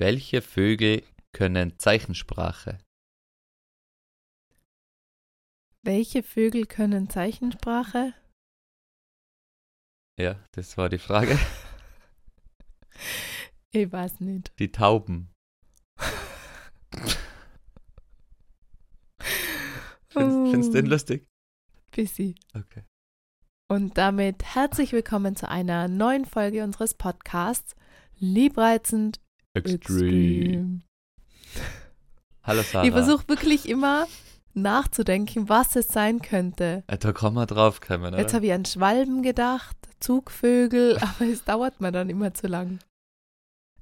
Welche Vögel können Zeichensprache? Welche Vögel können Zeichensprache? Ja, das war die Frage. Ich weiß nicht. Die Tauben. Findest, findest du den Oh, lustig? Bissi. Okay. Und damit herzlich willkommen zu einer neuen Folge unseres Podcasts Liebreizend Extreme. Hallo Sarah. Ich versuche wirklich immer nachzudenken, was es sein könnte. Da kann man drauf kommen, Jetzt habe ich an Schwalben gedacht, Zugvögel, aber es dauert mir dann immer zu lang.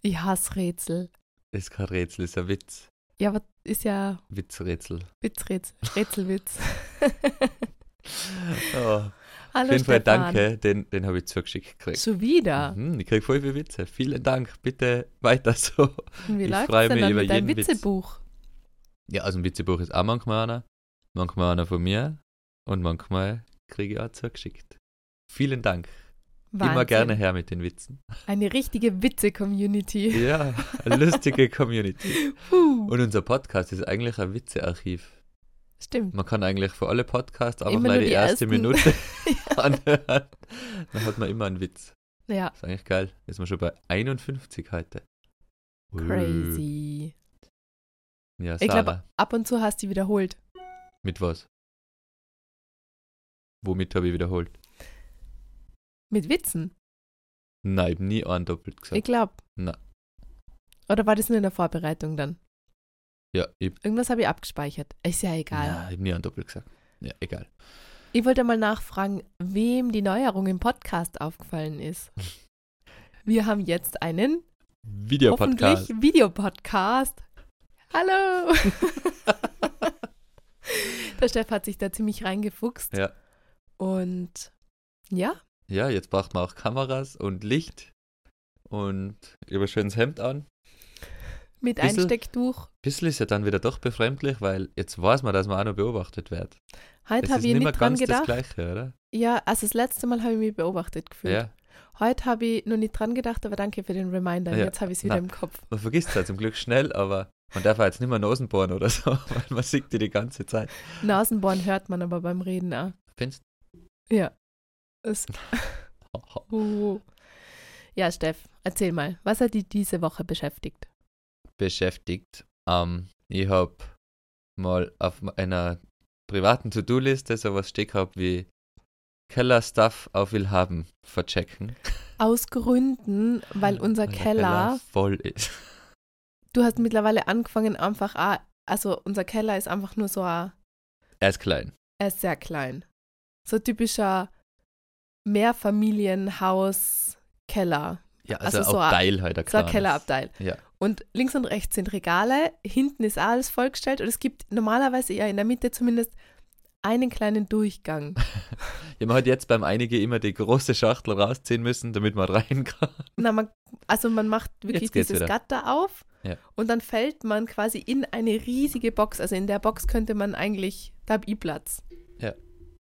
Ich hasse Rätsel. Ist kein Rätsel, ist ein Witz. Ja, aber ist ja Witzrätsel. Witzrätsel, Rätselwitz. Oh, Hallo auf jeden Fall Stefan. danke, den, den habe ich zugeschickt gekriegt. Schon wieder. Mhm, ich kriege voll viele Witze. Vielen Dank. Bitte weiter so. Und Wie Ich läuft freu es denn mich über jeden Witz. Witzebuch? Ja, also ein Witzebuch ist auch manchmal einer. Manchmal einer von mir. Und manchmal kriege ich auch zugeschickt. Vielen Dank. Immer Wahnsinn. gerne her mit den Witzen. Eine richtige Witze-Community. Ja, eine lustige Community. Und unser Podcast ist eigentlich ein Witzearchiv. Stimmt. Man kann eigentlich für alle Podcasts einfach Immer mal nur die, die erste ersten. Minute anhören. Dann hat man immer einen Witz. Ja, ist eigentlich geil. Jetzt sind wir schon bei 51 heute. crazy. Ja, Ich Sarah. glaube, ab und zu hast du die wiederholt. Mit was? Womit habe ich wiederholt? Mit Witzen. Nein, ich habe nie einen doppelt Ich gesagt. glaube. Na. Oder war das nur in der Vorbereitung dann? Ja, ich, Irgendwas habe ich abgespeichert. Ist ja egal. ja, ich habe nie einen doppelt gesagt. Ja, egal. Ich wollte mal nachfragen, wem die Neuerung im Podcast aufgefallen ist. Wir haben jetzt einen Videopodcast. hoffentlich Videopodcast. Hallo! Der Steff hat sich da ziemlich reingefuchst. Ja. Und ja, Ja, jetzt braucht man auch Kameras und Licht und über schönes Hemd an. Mit Bissl- Einstecktuch. Bisschen ist ja dann wieder doch befremdlich, weil jetzt weiß man, dass man auch noch beobachtet wird. Heute habe ich nicht mehr nicht dran ganz das gedacht. Gleiche, oder? Ja, also das letzte Mal habe ich mich beobachtet gefühlt. Ja. Heute habe ich noch nicht dran gedacht, aber danke für den Reminder. Ja, Jetzt habe ich es wieder na. im Kopf. Man vergisst es ja zum Glück schnell, aber man darf ja jetzt nicht mehr Nosen bohren oder so, weil man sieht die die ganze Zeit. Nasenbohren hört man aber beim Reden auch. Findest Ja. Es, oh. Ja, Steff, erzähl mal, was hat dich diese Woche beschäftigt? Beschäftigt. Ähm, ich habe mal auf einer privaten To-Do-Liste sowas stehen gehabt wie Keller-Stuff auf Willhaben verchecken. Aus Gründen, weil unser Weil der Keller, voll ist. du hast mittlerweile angefangen einfach, auch, also unser Keller ist einfach nur so, ein, Er ist klein. er ist sehr klein. So typischer Mehrfamilienhaus-Keller. Ja, also, Also so auch ein- Teil halt. ein So ein. Kellerabteil. Ja. Und links und rechts sind Regale, hinten ist alles vollgestellt und es gibt normalerweise ja in der Mitte zumindest einen kleinen Durchgang. Ja, man hat jetzt beim Einige immer die große Schachtel rausziehen müssen, damit man rein kann. Na, man, also man macht wirklich dieses wieder. Gatter auf Ja. und dann fällt man quasi in eine riesige Box. Also in der Box könnte man eigentlich, da hab ich Platz. Ja.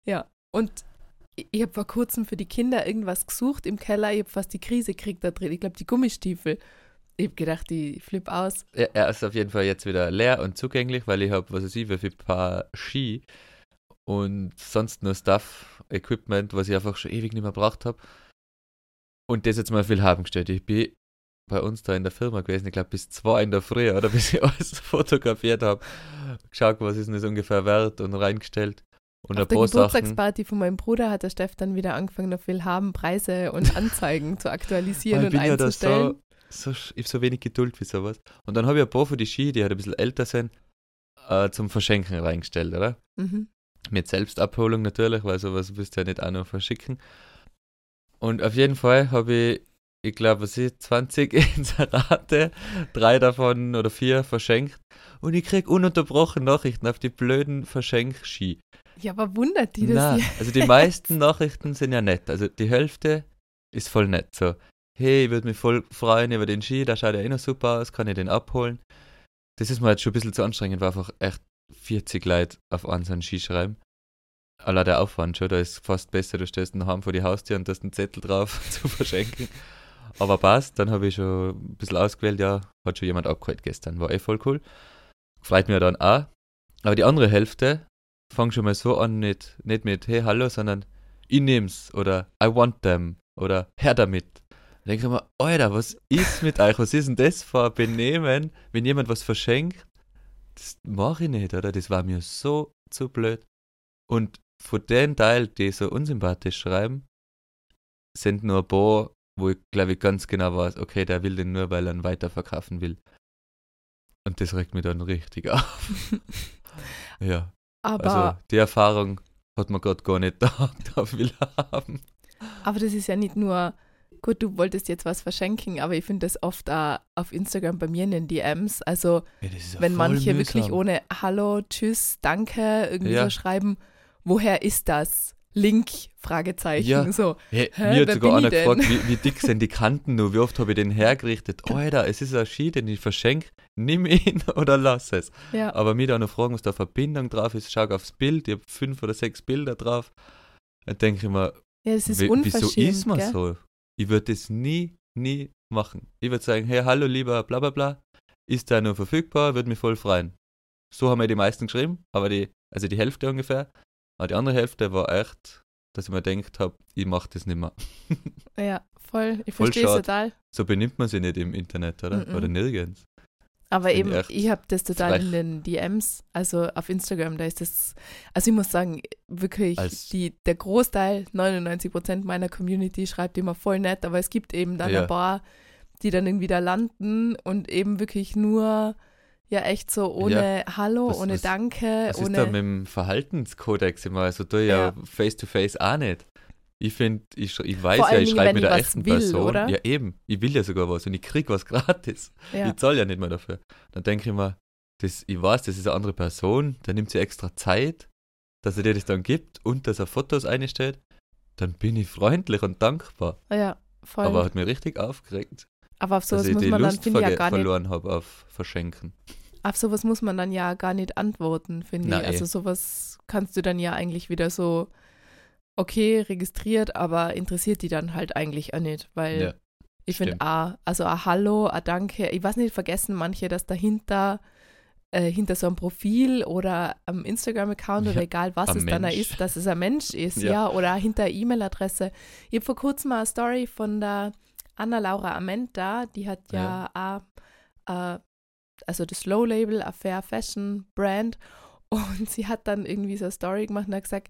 Ja. Und ich, ich habe vor kurzem für die Kinder irgendwas gesucht im Keller. Ich habe fast die Krise gekriegt da drin. Ich glaube, die Gummistiefel. Ich habe gedacht, die flipp aus. Er, er ist auf jeden Fall jetzt wieder leer und zugänglich, weil ich habe, was weiß ich, wie viel paar Ski und sonst nur Stuff, Equipment, was ich einfach schon ewig nicht mehr braucht habe. Und das jetzt mal viel haben gestellt. Ich bin bei uns da in der Firma gewesen, ich glaube bis zwei in der Früh, oder bis ich alles fotografiert habe, geschaut, was ist denn das ungefähr wert und reingestellt. Und Auf der paar Sachen. Geburtstagsparty von meinem Bruder hat der Steff dann wieder angefangen, auf Willhaben Preise und Anzeigen zu aktualisieren und bin ja einzustellen. So, ich habe so wenig Geduld für sowas. Und dann habe ich ein paar von die Ski, die halt ein bisschen älter sind, äh, zum Verschenken reingestellt, oder? Mhm. Mit Selbstabholung natürlich, weil sowas wirst du ja nicht auch noch verschicken. Und auf jeden Fall habe ich, ich glaube, was ist, 20 Inserate, drei davon oder vier verschenkt. Und ich krieg ununterbrochen Nachrichten auf die blöden Verschenkski. Ja, aber wundert die das nicht? also die meisten Nachrichten sind ja nett. Also die Hälfte ist voll nett. So, hey, ich würde mich voll freuen über den Ski, da schaut ja eh noch super aus, kann ich den abholen. Das ist mir jetzt schon ein bisschen zu anstrengend, weil einfach echt 40 Leute auf einen so einen Ski schreiben. Allein der Aufwand schon, da ist fast besser, du stellst einen Heim vor die Haustür und da ist ein Zettel drauf zu verschenken. Aber passt, dann habe ich schon ein bisschen ausgewählt, ja, hat schon jemand abgeholt gestern, war eh voll cool. Freut mich dann auch. Aber die andere Hälfte fängt schon mal so an, nicht, nicht mit hey, hallo, sondern ich nehm's oder I want them oder her damit. Denke ich mir, Alter, was ist mit euch? Was ist denn das für ein Benehmen, wenn jemand was verschenkt? Das mache ich nicht, oder? Das war mir so zu blöd. Und von den Teil, die so unsympathisch schreiben, sind nur ein paar, wo ich glaube ich ganz genau weiß, okay, der will den nur, weil er ihn weiterverkaufen will. Und das regt mich dann richtig auf. ja. Aber, Also die Erfahrung hat man gerade gar nicht da, da will haben. aber das ist ja nicht nur, gut, du wolltest jetzt was verschenken, aber ich finde das oft auch auf Instagram bei mir in den DMs. Also, Ja, ja wenn manche mühsam. wirklich ohne Hallo, Tschüss, Danke irgendwie Ja. so schreiben, woher ist das? Link, Fragezeichen, Ja. so. Hey, Hä, mir hat sogar einer gefragt, wie, wie dick sind die Kanten nur, wie oft habe ich den hergerichtet. Alter, es ist ein Ski, den ich verschenke, nimm ihn oder lass es. Ja, Aber mir da noch fragen, was da Verbindung drauf ist, schau aufs Bild, ich habe fünf oder sechs Bilder drauf. Dann denke ich mir, ja es ist wieso ist man gell? so? Ich würde das nie, nie machen. Ich würde sagen, hey, hallo lieber bla bla bla, ist der noch verfügbar, würde mich voll freuen. So haben mir die meisten geschrieben, aber die, also die Hälfte ungefähr. Aber die andere Hälfte war echt, dass ich mir gedacht habe, ich mache das nicht mehr. Ja, voll. Ich verstehe es total. So benimmt man sich nicht im Internet, oder? Mhm. Oder nirgends. Aber eben, ich habe das total in den DMs, also auf Instagram, da ist das, also ich muss sagen, wirklich, die, der Großteil, 99 Prozent meiner Community schreibt immer voll nett, aber es gibt eben dann Ja. ein paar, die dann irgendwie da landen und eben wirklich nur, ja echt so ohne Hallo, Was- ohne was- Danke, Was ist da mit ohne, dem Verhaltenskodex immer? Also du ja Ja. face-to-face auch nicht. Ich finde, ich, ich weiß ja, ich schreibe mit der echten will, Person. oder? Ja, eben. Ich will ja sogar was und ich krieg was gratis. ja, Ich zahle ja nicht mehr dafür. Dann denke ich mir, das, ich weiß, das ist eine andere Person, da nimmt sie extra Zeit, dass er dir das dann gibt und dass er Fotos einstellt. Dann bin ich freundlich und dankbar. ja, voll. Aber Aber, hat mir richtig aufgeregt, auf sowas dass ich muss die man dann, Lust finde ich, ja gar nicht verloren habe auf Verschenken. auf sowas muss man dann ja gar nicht antworten, finde ich. Also sowas kannst du dann ja eigentlich wieder so, okay, registriert, aber interessiert die dann halt eigentlich auch nicht, weil Ja, ich finde, ah, also ein Hallo, ein Danke, ich weiß nicht, vergessen manche, dass dahinter äh, hinter so einem Profil oder am Instagram-Account Ja, oder egal was es dann auch Mensch. ist, dass es ein Mensch ist, Ja. ja, oder hinter E-Mail-Adresse. Ich habe vor kurzem mal eine Story von der Anna-Laura Amenta, die hat ja, auch, äh, also das Low-Label, a Fair Fashion Brand und sie hat dann irgendwie so eine Story gemacht und hat gesagt,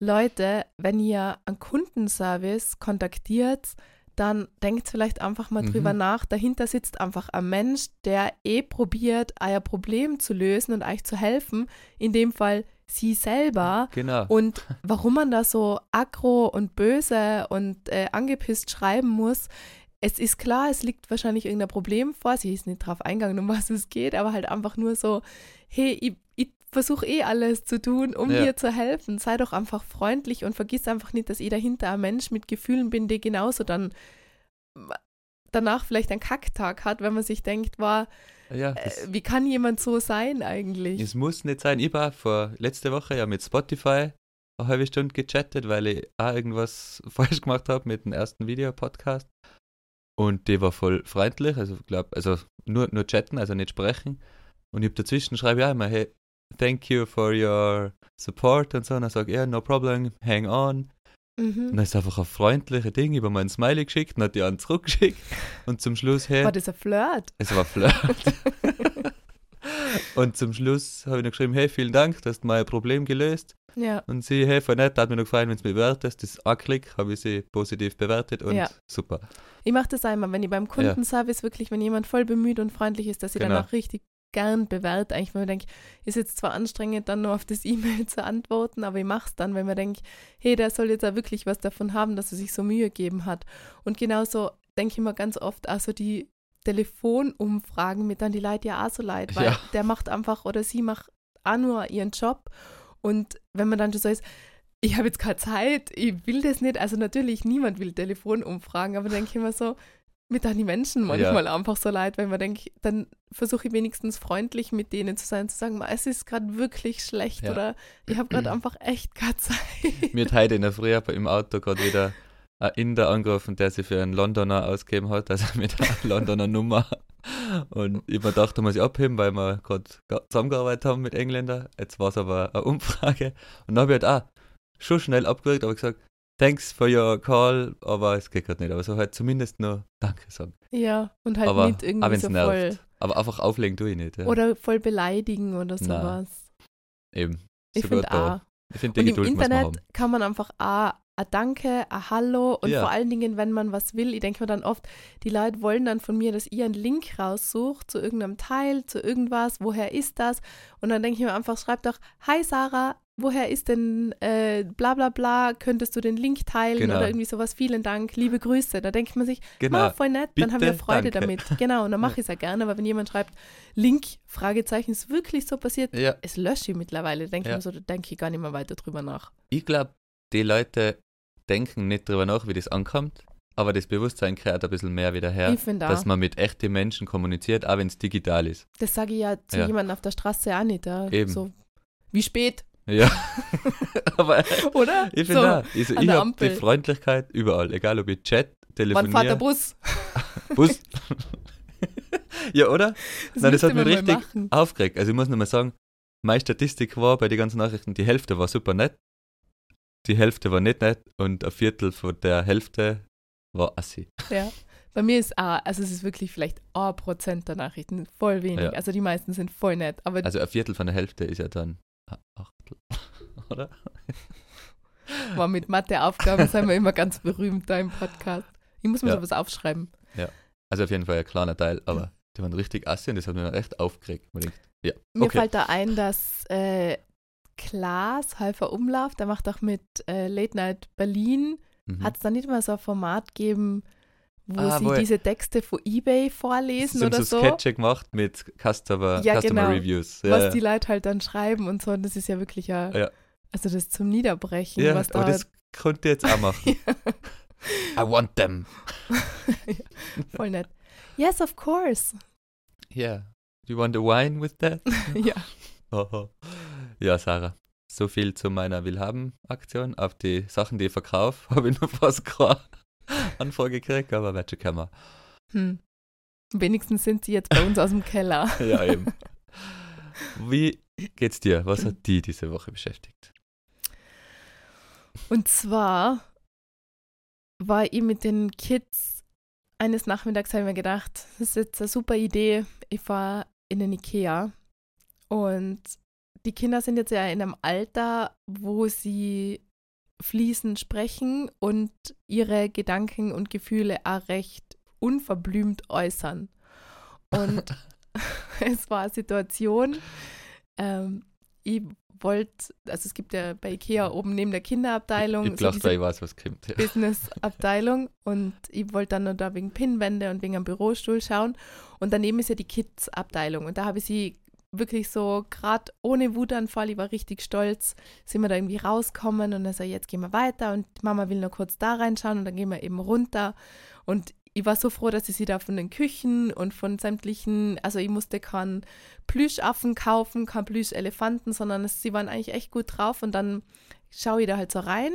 Leute, wenn ihr einen Kundenservice kontaktiert, dann denkt vielleicht einfach mal Mhm. drüber nach. Dahinter sitzt einfach ein Mensch, der eh probiert, euer Problem zu lösen und euch zu helfen. In dem Fall sie selber. Genau. Und warum man da so aggro und böse und äh, angepisst schreiben muss, es ist klar, es liegt wahrscheinlich irgendein Problem vor. Sie ist nicht drauf eingegangen, um was es geht, aber halt einfach nur so, hey, ich, ich versuche eh alles zu tun, um Ja. dir zu helfen. Sei doch einfach freundlich und vergiss einfach nicht, dass ich dahinter ein Mensch mit Gefühlen bin, der genauso dann danach vielleicht einen Kacktag hat, wenn man sich denkt, war, ja, äh, wie kann jemand so sein eigentlich? es muss nicht sein. Ich war vor letzte Woche ja mit Spotify eine halbe Stunde gechattet, weil ich auch irgendwas falsch gemacht habe mit dem ersten Videopodcast. Und die war voll freundlich, also glaub, also nur, nur chatten, also nicht sprechen. Und ich hab dazwischen schreibe auch immer, hey, thank you for your support und so. Und dann sage ich, ja, no problem, hang on. Und Mhm. dann ist einfach ein freundliches Ding über meinen Smiley geschickt und hat die einen zurückgeschickt. Und zum Schluss, hey, War das ein Flirt? es war Flirt. und zum Schluss habe ich noch geschrieben, hey, vielen Dank, du hast mein Problem gelöst. Ja. Und sie, hey, voll nett, hat mir noch gefallen, wenn du mich bewertest. Das ist ein Klick, habe ich sie positiv bewertet und Ja. super. Ich mache das einmal, wenn ich beim Kundenservice wirklich, wenn jemand voll bemüht und freundlich ist, dass ich Genau. dann auch richtig gern bewerte. Eigentlich, wenn man denkt, ist jetzt zwar anstrengend, dann nur auf das E-Mail zu antworten, aber ich mache es dann, wenn man denkt, hey, der soll jetzt auch wirklich was davon haben, dass er sich so Mühe gegeben hat. Und genauso denke ich mir ganz oft, also die Telefonumfragen mit dann die Leute ja auch so leid, weil Ja. der macht einfach oder sie macht auch nur ihren Job. Und wenn man dann schon so ist, ich habe jetzt keine Zeit, ich will das nicht. Also natürlich, niemand will Telefonumfragen, aber denke ich immer so, mit dann die Menschen manchmal einfach so leid, weil man denkt, dann versuche ich wenigstens freundlich mit denen zu sein, zu sagen, "Ma, es ist gerade wirklich schlecht Ja. oder ich habe gerade einfach echt keine Zeit. Mir hat heute in der Früh im Auto gerade wieder ein Inder angerufen, der sich für einen Londoner ausgegeben hat, also mit einer Londoner Nummer. Und ich mir gedacht, da muss ich abheben, weil wir gerade zusammengearbeitet haben mit Engländern. Jetzt war es aber eine Umfrage. Und dann habe ich halt auch schon schnell abgewürgt, aber gesagt, thanks for your call, aber es geht gerade nicht. Aber so halt zumindest nur Danke sagen. Ja, und halt aber, nicht irgendwie so nervt. voll. Aber einfach auflegen tue ich nicht. Ja. Oder voll beleidigen oder sowas. Eben. Ich finde auch. Ich finde, Und die im Geduld haben. Internet kann man einfach auch ein Danke, ein Hallo und Ja. vor allen Dingen, wenn man was will, ich denke mir dann oft, die Leute wollen dann von mir, dass ich einen Link raussuche zu irgendeinem Teil, zu irgendwas, woher ist das? Und dann denke ich mir einfach, schreib doch, hi Sarah, woher ist denn äh, bla bla bla, könntest du den Link teilen Genau. oder irgendwie sowas, vielen Dank, liebe Grüße. Da denkt man sich, Genau. Ma, voll nett, dann haben wir Bitte, Freude danke. damit. Genau, und dann mache ich es ja gerne, aber wenn jemand schreibt, Link, Fragezeichen, ist wirklich so passiert, Ja, es lösche ich mittlerweile, denke Ja. ich mir so, da denke ich gar nicht mehr weiter drüber nach. ich glaube, die Leute denken nicht drüber nach, wie das ankommt, aber das Bewusstsein kehrt ein bisschen mehr wieder her, dass man mit echten Menschen kommuniziert, auch wenn es digital ist. Das sage ich ja zu Ja. jemandem auf der Straße auch nicht. Ja. Eben. So, wie spät, Ja, aber oder? ich so, finde auch, ich, habe die Freundlichkeit überall, egal ob ich chat, wann fährt der telefoniere, Bus? Bus. ja, oder? Das Nein, das hat mich richtig aufgeregt. Also ich muss nur mal sagen, meine Statistik war bei den ganzen Nachrichten, die Hälfte war super nett, die Hälfte war nicht nett und ein Viertel von der Hälfte war assi. Ja. Bei mir ist auch, also es ist wirklich vielleicht ein Prozent der Nachrichten, voll wenig. Ja. Also die meisten sind voll nett. Aber Also ein Viertel von der Hälfte ist ja dann ein Achtel, oder? war mit Matheaufgaben sind wir immer ganz berühmt da im Podcast. Ich muss mir Ja. sowas aufschreiben. Also auf jeden Fall ein kleiner Teil, aber die waren richtig assi und das hat mich echt aufgeregt. Man denkt, ja, Mir okay. fällt da ein, dass äh, Klaas, Halfer Umlauf, der macht auch mit äh, Late Night Berlin, Mhm. hat es da nicht mal so ein Format gegeben, wo Ah, sie wo er- diese Texte von Ebay vorlesen Sie haben oder so so? Sketche gemacht mit Customer, Ja, Customer genau. Reviews. Ja, was die Leute halt dann schreiben und so. Und das ist ja wirklich ja, Ja. also das zum Niederbrechen, ja, was da. aber das konnte ich jetzt auch machen. I want them. voll nett. Yes, of course. Yeah. Do you want a wine with that? ja. Haha. ja, Sarah. So viel zu meiner Willhaben-Aktion. Auf die Sachen, die ich verkaufe, habe ich noch fast keine Anfrage gekriegt, aber kommen. Hm. Wenigstens sind sie jetzt bei uns aus dem Keller. Ja, eben. Wie geht's dir? Was hat die diese Woche beschäftigt? Und zwar war ich mit den Kids eines Nachmittags, habe ich mir gedacht, das ist jetzt eine super Idee. Ich fahre in den Ikea und die Kinder sind jetzt ja in einem Alter, wo sie fließend sprechen und ihre Gedanken und Gefühle auch recht unverblümt äußern. Und es war eine Situation, ähm, ich wollte, also es gibt ja bei Ikea oben neben der Kinderabteilung Ich so glaube, weil ich weiß, was kommt. Ja. Business-Abteilung und ich wollte dann noch da wegen Pinnwände und wegen einem Bürostuhl schauen. Und daneben ist ja die Kids-Abteilung. Und da habe ich sie wirklich so, gerade ohne Wutanfall, ich war richtig stolz, sind wir da irgendwie rauskommen und dann so, jetzt gehen wir weiter und Mama will nur kurz da reinschauen und dann gehen wir eben runter. Und ich war so froh, dass ich sie da von den Küchen und von sämtlichen, also ich musste keinen Plüschaffen kaufen, keinen Plüschelefanten, sondern es, sie waren eigentlich echt gut drauf und dann schaue ich da halt so rein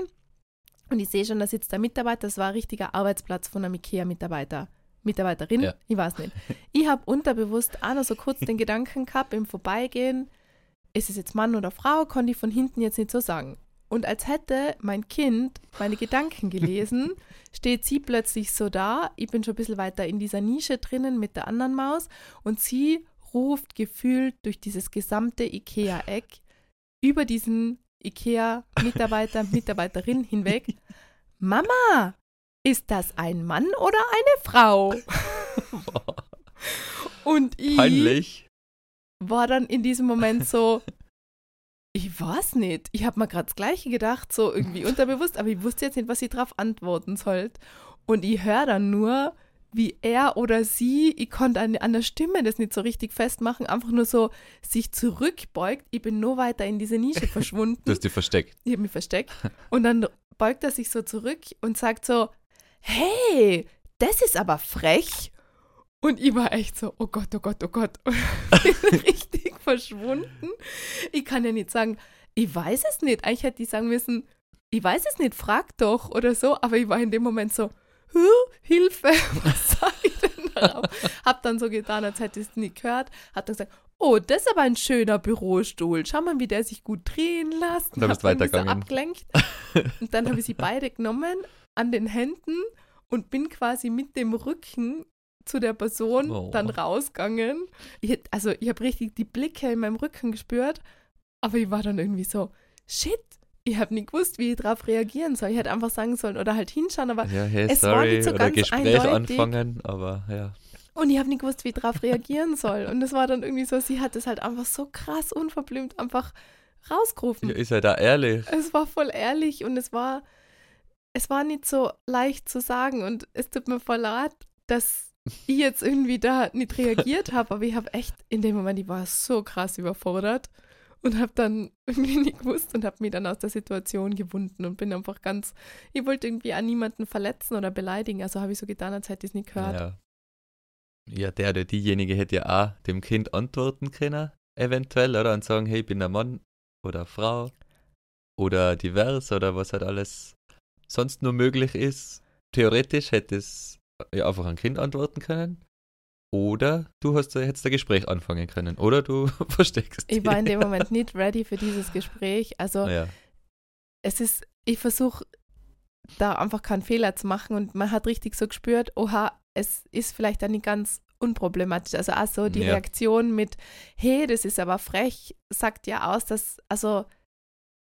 und ich sehe schon, da sitzt der Mitarbeiter, das war ein richtiger Arbeitsplatz von einem IKEA-Mitarbeiter. Mitarbeiterin, Ja. ich weiß nicht. Ich habe unterbewusst auch noch so kurz den Gedanken gehabt im Vorbeigehen, ist es jetzt Mann oder Frau, konnte ich von hinten jetzt nicht so sagen. Und als hätte mein Kind meine Gedanken gelesen, steht sie plötzlich so da, ich bin schon ein bisschen weiter in dieser Nische drinnen mit der anderen Maus und sie ruft gefühlt durch dieses gesamte IKEA-Eck über diesen IKEA-Mitarbeiter, Mitarbeiterin hinweg, Mama, ist das ein Mann oder eine Frau? Und ich Peinlich. war dann in diesem Moment so, ich weiß nicht. Ich habe mir gerade das Gleiche gedacht, so irgendwie unterbewusst, aber ich wusste jetzt nicht, was ich darauf antworten sollte. Und ich höre dann nur, wie er oder sie, ich konnte an, an der Stimme das nicht so richtig festmachen, einfach nur so sich zurückbeugt. Ich bin nur weiter in diese Nische verschwunden. Du hast dich versteckt. Ich habe mich versteckt. Und dann beugt er sich so zurück und sagt so, hey, das ist aber frech. Und ich war echt so, oh Gott, oh Gott, oh Gott. Bin richtig verschwunden. Ich kann ja nicht sagen, ich weiß es nicht. Eigentlich hätte ich sagen müssen, ich weiß es nicht, frag doch oder so, aber ich war in dem Moment so, Hilfe, was sag ich denn darauf? hab dann so getan, als hätte ich es nicht gehört, hab dann gesagt, oh, das ist aber ein schöner Bürostuhl. Schau mal, wie der sich gut drehen lässt. Und dann bist weitergegangen. So abgelenkt. Und dann habe ich sie beide genommen an den Händen und bin quasi mit dem Rücken zu der Person oh. dann rausgegangen. Ich, also ich habe richtig die Blicke in meinem Rücken gespürt, aber ich war dann irgendwie so, shit, ich habe nicht gewusst, wie ich darauf reagieren soll. Ich hätte einfach sagen sollen oder halt hinschauen, aber ja, hey, es sorry, war nicht so oder ganz Gespräch eindeutig. anfangen, aber ja. Und ich habe nicht gewusst, wie ich darauf reagieren soll. Und es war dann irgendwie so, sie hat es halt einfach so krass unverblümt einfach rausgerufen. Ja, ist ja da ehrlich. Es war voll ehrlich und es war, es war nicht so leicht zu sagen und es tut mir voll leid, dass ich jetzt irgendwie da nicht reagiert habe, aber ich habe echt in dem Moment, ich war so krass überfordert und habe dann irgendwie nicht gewusst und habe mich dann aus der Situation gewunden und bin einfach ganz, ich wollte irgendwie an niemanden verletzen oder beleidigen, also habe ich so getan, als hätte ich es nicht gehört. Ja. ja, der oder diejenige hätte ja auch dem Kind antworten können, eventuell, oder? Und sagen, hey, ich bin ein Mann oder Frau oder divers oder was halt alles sonst nur möglich ist. Theoretisch hätte es ja einfach ein Kind antworten können. Oder du hast jetzt ein Gespräch anfangen können. Oder du versteckst. Ich war in dem Moment nicht ready für dieses Gespräch. Also ja. es ist, ich versuche da einfach keinen Fehler zu machen und man hat richtig so gespürt, oha, es ist vielleicht dann nicht ganz unproblematisch. Also auch so die ja. Reaktion mit, hey, das ist aber frech, sagt ja aus, dass, also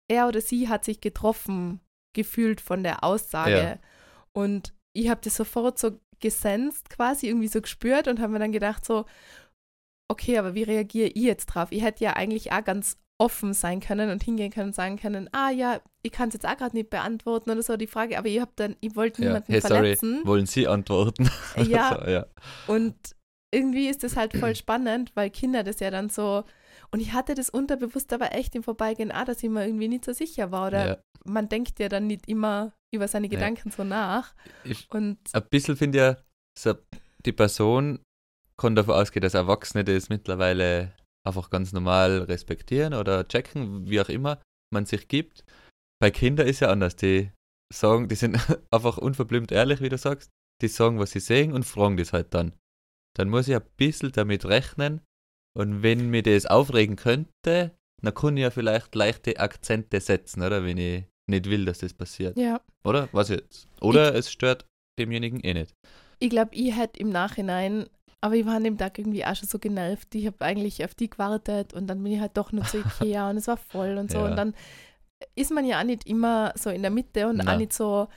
er oder sie hat sich getroffen gefühlt von der Aussage. Ja. Und ich habe das sofort so gesenst, quasi irgendwie so gespürt und habe mir dann gedacht so, okay, aber wie reagiere ich jetzt drauf? Ich hätte ja eigentlich auch ganz offen sein können und hingehen können und sagen können, ah ja, ich kann es jetzt auch gerade nicht beantworten oder so die Frage, aber ich habe dann, ich wollte niemanden hey, verletzen. Sorry, wollen Sie antworten? Ja. so, ja. Und irgendwie ist das halt voll spannend, weil Kinder das ja dann so, und ich hatte das unterbewusst aber echt im Vorbeigehen auch, dass ich mir irgendwie nicht so sicher war oder ja. man denkt ja dann nicht immer über seine Gedanken ja. so nach. Ich, und ein bisschen finde ich ja, so, die Person kann davon ausgehen, dass Erwachsene das mittlerweile einfach ganz normal respektieren oder checken, wie auch immer man sich gibt. Bei Kindern ist ja anders. Die sagen, die sind einfach unverblümt ehrlich, wie du sagst. Die sagen, was sie sehen und fragen das halt dann. Dann muss ich ein bisschen damit rechnen. Und wenn mir das aufregen könnte, dann kann ich ja vielleicht leichte Akzente setzen, oder? Wenn ich nicht will, dass das passiert. Ja. Oder? Was jetzt? Oder ich, es stört demjenigen eh nicht. Ich glaube, ich hätte im Nachhinein aber ich war an dem Tag irgendwie auch schon so genervt. Ich habe eigentlich auf die gewartet und dann bin ich halt doch nur zu Ikea und es war voll und so. Ja. Und dann ist man ja auch nicht immer so in der Mitte und Na. auch nicht so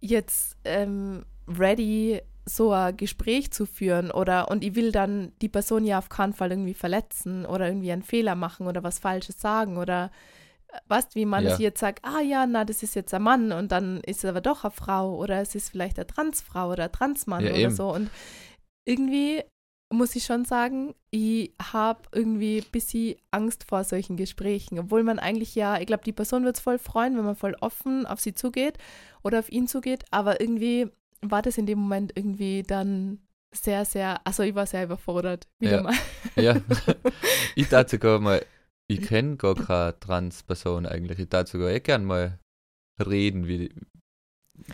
jetzt ähm, ready, so ein Gespräch zu führen oder und ich will dann die Person ja auf keinen Fall irgendwie verletzen oder irgendwie einen Fehler machen oder was Falsches sagen oder äh, weißt wie man ja. jetzt sagt, ah ja, na, das ist jetzt ein Mann und dann ist es aber doch eine Frau oder es ist vielleicht eine Transfrau oder ein Transmann ja, oder eben. so und irgendwie muss ich schon sagen, ich habe irgendwie ein bisschen Angst vor solchen Gesprächen, obwohl man eigentlich ja, ich glaube, die Person wird es voll freuen, wenn man voll offen auf sie zugeht oder auf ihn zugeht, aber irgendwie war das in dem Moment irgendwie dann sehr, sehr, also ich war sehr überfordert, wieder ja. mal. Ja, ich dachte sogar mal, ich kenne gar keine Trans-Person eigentlich, ich dachte sogar eh gern mal reden, wie,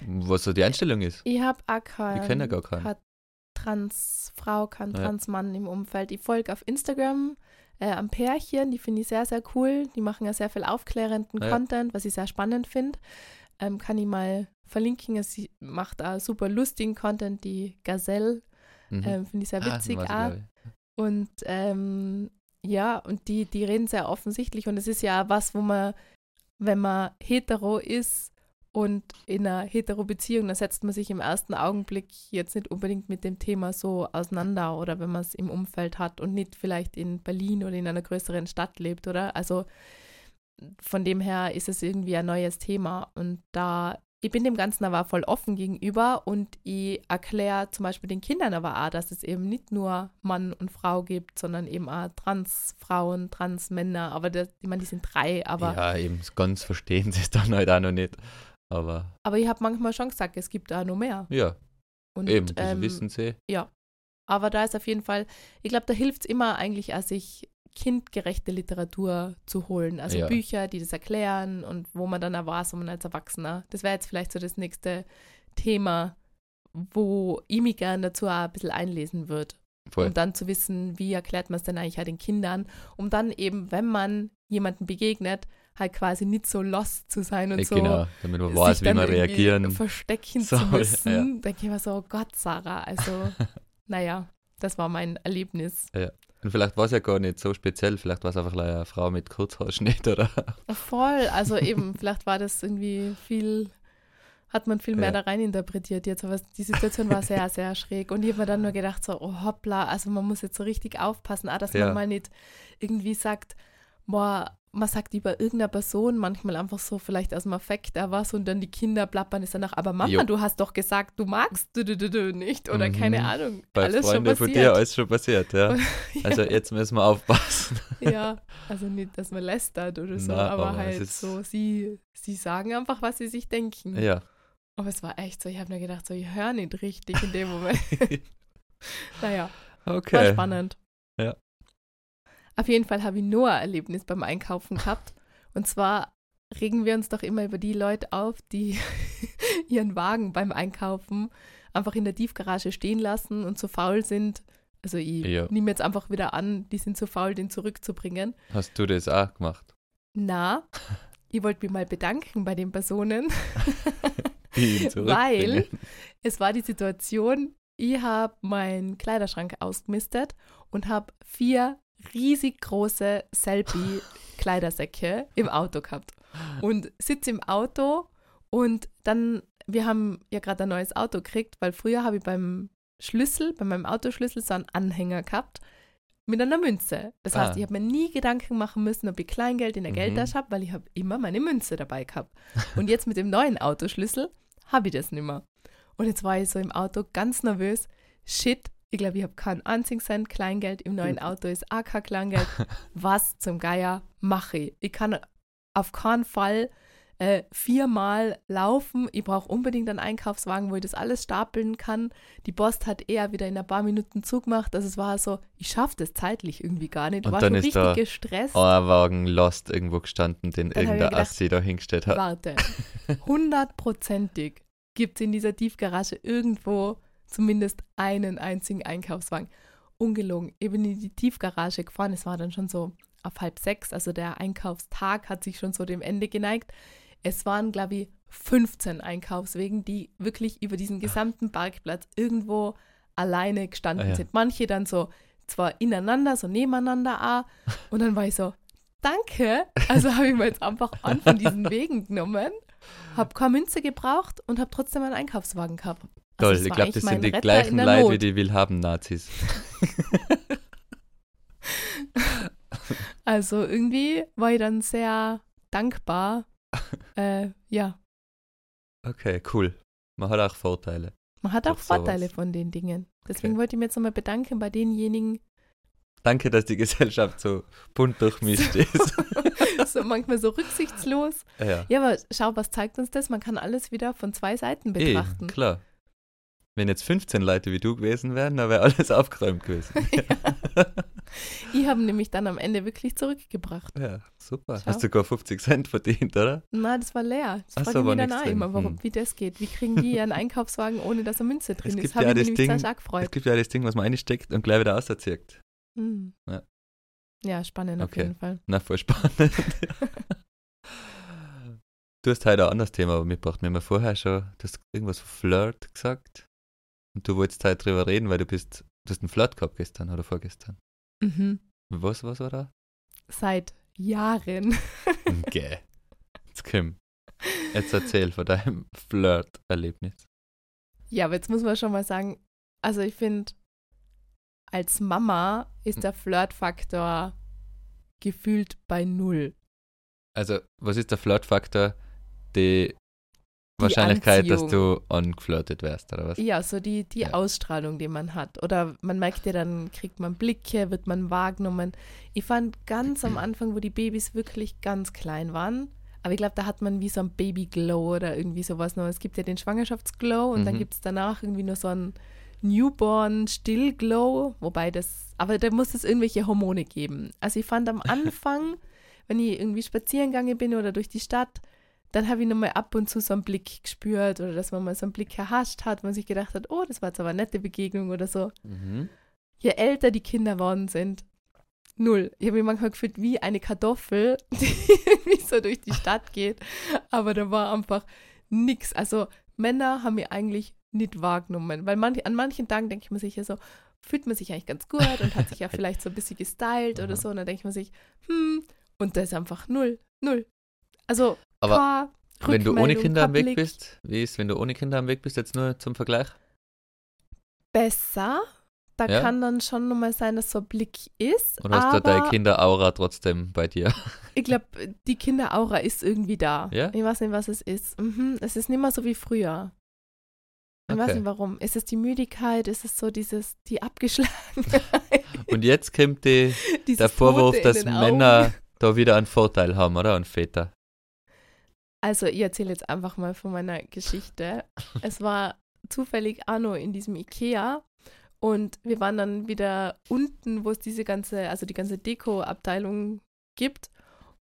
was so die Einstellung ist. Ich habe auch keinen. Ich kenne ja gar keinen. Transfrau, kein ja. Transmann im Umfeld. Ich folge auf Instagram äh, am Pärchen, die finde ich sehr, sehr cool. Die machen ja sehr viel aufklärenden ja. Content, was ich sehr spannend finde. Ähm, kann ich mal verlinken. Sie macht auch super lustigen Content, die Gazelle. Mhm. Ähm, finde ich sehr ah, witzig. Ah, und ähm, ja, und die, die reden sehr offensichtlich. Und es ist ja was, wo man, wenn man hetero ist, und in einer Hetero-Beziehung, da setzt man sich im ersten Augenblick jetzt nicht unbedingt mit dem Thema so auseinander oder wenn man es im Umfeld hat und nicht vielleicht in Berlin oder in einer größeren Stadt lebt, oder? Also von dem her ist es irgendwie ein neues Thema und da ich bin dem Ganzen aber voll offen gegenüber und ich erkläre zum Beispiel den Kindern aber auch, dass es eben nicht nur Mann und Frau gibt, sondern eben auch Transfrauen, Transmänner, aber das, ich meine, die sind drei, aber. Ja, eben ganz verstehen sie es dann halt auch noch nicht. Aber, aber ich habe manchmal schon gesagt, es gibt da noch mehr. Ja. Und, Eben, das ähm, wissen sie. Ja. Aber da ist auf jeden Fall, ich glaube, da hilft es immer eigentlich, als sich kindgerechte Literatur zu holen. Also Ja. Bücher, die das erklären und wo man dann auch weiß, wo man als Erwachsener. Das wäre jetzt vielleicht so das nächste Thema, wo ich mich gerne dazu auch ein bisschen einlesen würde. Voll. Um dann zu wissen, wie erklärt man es denn eigentlich auch den Kindern, um dann eben, wenn man jemandem begegnet, halt quasi nicht so lost zu sein und Äh, so genau, damit man weiß, wie man reagieren verstecken soll, zu ja. müssen. Denke ich mir so, Gott, Sarah, also, naja, das war mein Erlebnis. Und vielleicht war es ja gar nicht so speziell, vielleicht war es einfach eine Frau mit Kurzhaarschnitt oder. Voll, also eben, vielleicht war das irgendwie viel, hat man viel mehr Ja. da rein interpretiert jetzt, aber die Situation war sehr, sehr schräg und ich habe mir dann nur gedacht so, oh hoppla, also man muss jetzt so richtig aufpassen, auch dass Ja. man mal nicht irgendwie sagt, boah, man sagt über irgendeine Person manchmal einfach so vielleicht aus dem Affekt da was und dann die Kinder plappern es danach, aber Mama, Jo. du hast doch gesagt, du magst du, du, du, nicht oder Mhm. keine Ahnung, Bei alles schon Freunden von passiert. dir alles schon passiert, ja. Also jetzt müssen wir aufpassen. Ja, also nicht, dass man lästert oder so, Na, aber, aber halt so, sie, sie sagen einfach, was sie sich denken. Ja. Aber es war echt so, ich habe mir gedacht, so, ich höre nicht richtig in dem Moment. naja, war Okay. spannend. Ja. Auf jeden Fall habe ich nur ein Erlebnis beim Einkaufen gehabt. Und zwar regen wir uns doch immer über die Leute auf, die ihren Wagen beim Einkaufen einfach in der Tiefgarage stehen lassen und zu faul sind. Also ich Ja. nehme jetzt einfach wieder an, die sind zu faul, den zurückzubringen. Hast du das auch gemacht? Na, ich wollte mich mal bedanken bei den Personen, weil es war die Situation, ich habe meinen Kleiderschrank ausgemistet und habe vier riesig große Selfie-Kleidersäcke im Auto gehabt. Und sitze im Auto und dann, wir haben ja gerade ein neues Auto gekriegt, weil früher habe ich beim Schlüssel, bei meinem Autoschlüssel so einen Anhänger gehabt mit einer Münze. Das heißt, Ah. ich habe mir nie Gedanken machen müssen, ob ich Kleingeld in der Mhm. Geldtasche habe, weil ich habe immer meine Münze dabei gehabt. Und jetzt mit dem neuen Autoschlüssel habe ich das nicht mehr. Und jetzt war ich so im Auto ganz nervös. Shit, ich glaube, ich habe keinen einzigen Cent Kleingeld. Im neuen Auto ist auch kein Kleingeld. Was zum Geier mache ich? Ich kann auf keinen Fall äh, viermal laufen. Ich brauche unbedingt einen Einkaufswagen, wo ich das alles stapeln kann. Die Post hat eher wieder in ein paar Minuten zugemacht. Also es war so, ich schaffe das zeitlich irgendwie gar nicht. Ich Und war dann ist richtig da gestresst. Ein Wagen Lost irgendwo gestanden, den Dann irgendein gedacht, Assi da hingestellt hat. Warte, hundertprozentig gibt es in dieser Tiefgarage irgendwo zumindest einen einzigen Einkaufswagen. Ungelogen. Ich bin in die Tiefgarage gefahren, es war dann schon so auf halb sechs, also der Einkaufstag hat sich schon so dem Ende geneigt. Es waren, glaube ich, 15 Einkaufswegen, die wirklich über diesen gesamten Parkplatz irgendwo alleine gestanden Ah ja. sind. Manche dann so zwar ineinander, so nebeneinander auch. Und dann war ich so, danke. Also habe ich mir jetzt einfach an von diesen Wegen genommen, habe keine Münze gebraucht und habe trotzdem einen Einkaufswagen gehabt. Also Toll, es ich glaube, das sind die Retter gleichen Leute wie die Willhaben-Nazis. Also irgendwie war ich dann sehr dankbar. äh, ja, Okay, cool. Man hat auch Vorteile. man hat auch Durch sowas. Vorteile von den Dingen. Deswegen Okay. wollte ich mich jetzt nochmal bedanken bei denjenigen, Danke, dass die Gesellschaft so bunt durchmischt ist. so manchmal so rücksichtslos. ja, Ja, aber schau, was zeigt uns das? Man kann alles wieder von zwei Seiten betrachten. klar. Wenn jetzt 15 Leute wie du gewesen wären, dann wäre alles aufgeräumt gewesen. Ich habe nämlich dann am Ende wirklich zurückgebracht. Ja, super. Schau. Hast du gar 50 Cent verdient, oder? Na, das war leer. Das Ach frage so, ich mich dann immer, warum, Hm. wie das geht. Wie kriegen die einen Einkaufswagen, ohne dass eine Münze drin Es ist? Habe ja ich mich nämlich sehr Ding- stark Es gefreut. gibt ja das Ding, was man einsteckt und gleich wieder auserzieht. Hm. Ja. Ja, spannend auf Okay. jeden Fall. Na, voll spannend. du hast heute ein anderes Thema mitgebracht. Wir haben ja vorher schon, du hast irgendwas von Flirt gesagt. Und du wolltest heute drüber reden, weil du bist, du hast einen Flirt gehabt gestern oder vorgestern. Mhm. Was, was war da? Seit Jahren. Okay. Jetzt komm. Jetzt erzähl von deinem Flirt-Erlebnis. Ja, aber jetzt muss man schon mal sagen, also ich finde, als Mama ist der Flirtfaktor gefühlt bei null. Also, was ist der Flirtfaktor? Die, Wahrscheinlichkeit, dass du angeflirtet wärst, oder was? Ja, so die, die Ja. Ausstrahlung, die man hat. Oder man merkt ja dann, kriegt man Blicke, wird man wahrgenommen. Ich fand ganz am Anfang, wo die Babys wirklich ganz klein waren, aber ich glaube, da hat man wie so ein Baby-Glow oder irgendwie sowas noch. Es gibt ja den Schwangerschaftsglow und dann Mhm. gibt es danach irgendwie nur so ein Newborn Still Glow, wobei das, aber da muss es irgendwelche Hormone geben. Also ich fand am Anfang, wenn ich irgendwie spazieren gegangen bin oder durch die Stadt, dann habe ich nochmal ab und zu so einen Blick gespürt oder dass man mal so einen Blick erhascht hat, man sich gedacht hat, oh, das war jetzt aber eine nette Begegnung oder so. Mhm. Je älter die Kinder geworden sind, null. Ich habe mich manchmal gefühlt wie eine Kartoffel, die irgendwie so durch die Stadt geht, aber da war einfach nichts. Also Männer haben mich eigentlich nicht wahrgenommen, weil manch, an manchen Tagen denke ich mir sicher so, fühlt man sich eigentlich ganz gut und hat sich ja vielleicht so ein bisschen gestylt oder so und dann denkt man sich, hm, und das ist einfach null, null. Also Aber wenn du ohne Kinder am Weg bist, wie ist, wenn du ohne Kinder am Weg bist, jetzt nur zum Vergleich? besser. Da Ja? kann dann schon nochmal sein, dass so ein Blick ist. Oder hast du deine Kinderaura trotzdem bei dir? ich glaube, die Kinderaura ist irgendwie da. Ja? Ich weiß nicht, was es ist. Mhm. Es ist nicht mehr so wie früher. Ich weiß Okay. nicht warum. Ist es die Müdigkeit? Ist es so dieses, die Abgeschlagenheit? Und jetzt kommt die, der Vorwurf, dass? Männer da wieder einen Vorteil haben, oder? Und Väter. Also, ich erzähle jetzt einfach mal von meiner Geschichte. es war zufällig Anno in diesem Ikea und wir waren dann wieder unten, wo es diese ganze, also die ganze Deko-Abteilung gibt.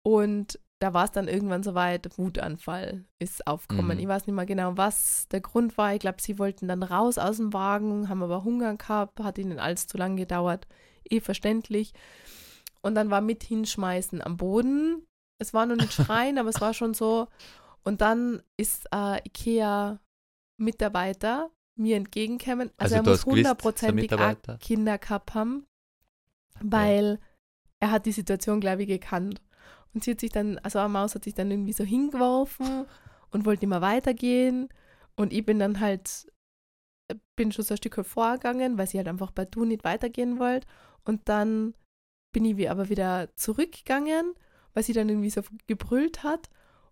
Und da war es dann irgendwann soweit, Wutanfall ist aufgekommen. Mhm. Ich weiß nicht mehr genau, was der Grund war. Ich glaube, sie wollten dann raus aus dem Wagen, haben aber Hunger gehabt, hat ihnen alles zu lang gedauert. Eh verständlich. Und dann war mit hinschmeißen am Boden. Es war noch nicht schreien, aber es war schon so. Und dann ist äh, Ikea-Mitarbeiter mir entgegengekommen. Also, Also er muss hundertprozentig? Kinder gehabt haben, weil er hat die Situation, glaube ich, gekannt. Und sie hat sich dann, also eine Maus hat sich dann irgendwie so hingeworfen und wollte immer weitergehen. Und ich bin dann halt, äh, bin schon so ein Stück vorgegangen, weil sie halt einfach bei Du nicht weitergehen wollte. Und dann bin ich wie aber wieder zurückgegangen, weil sie dann irgendwie so gebrüllt hat.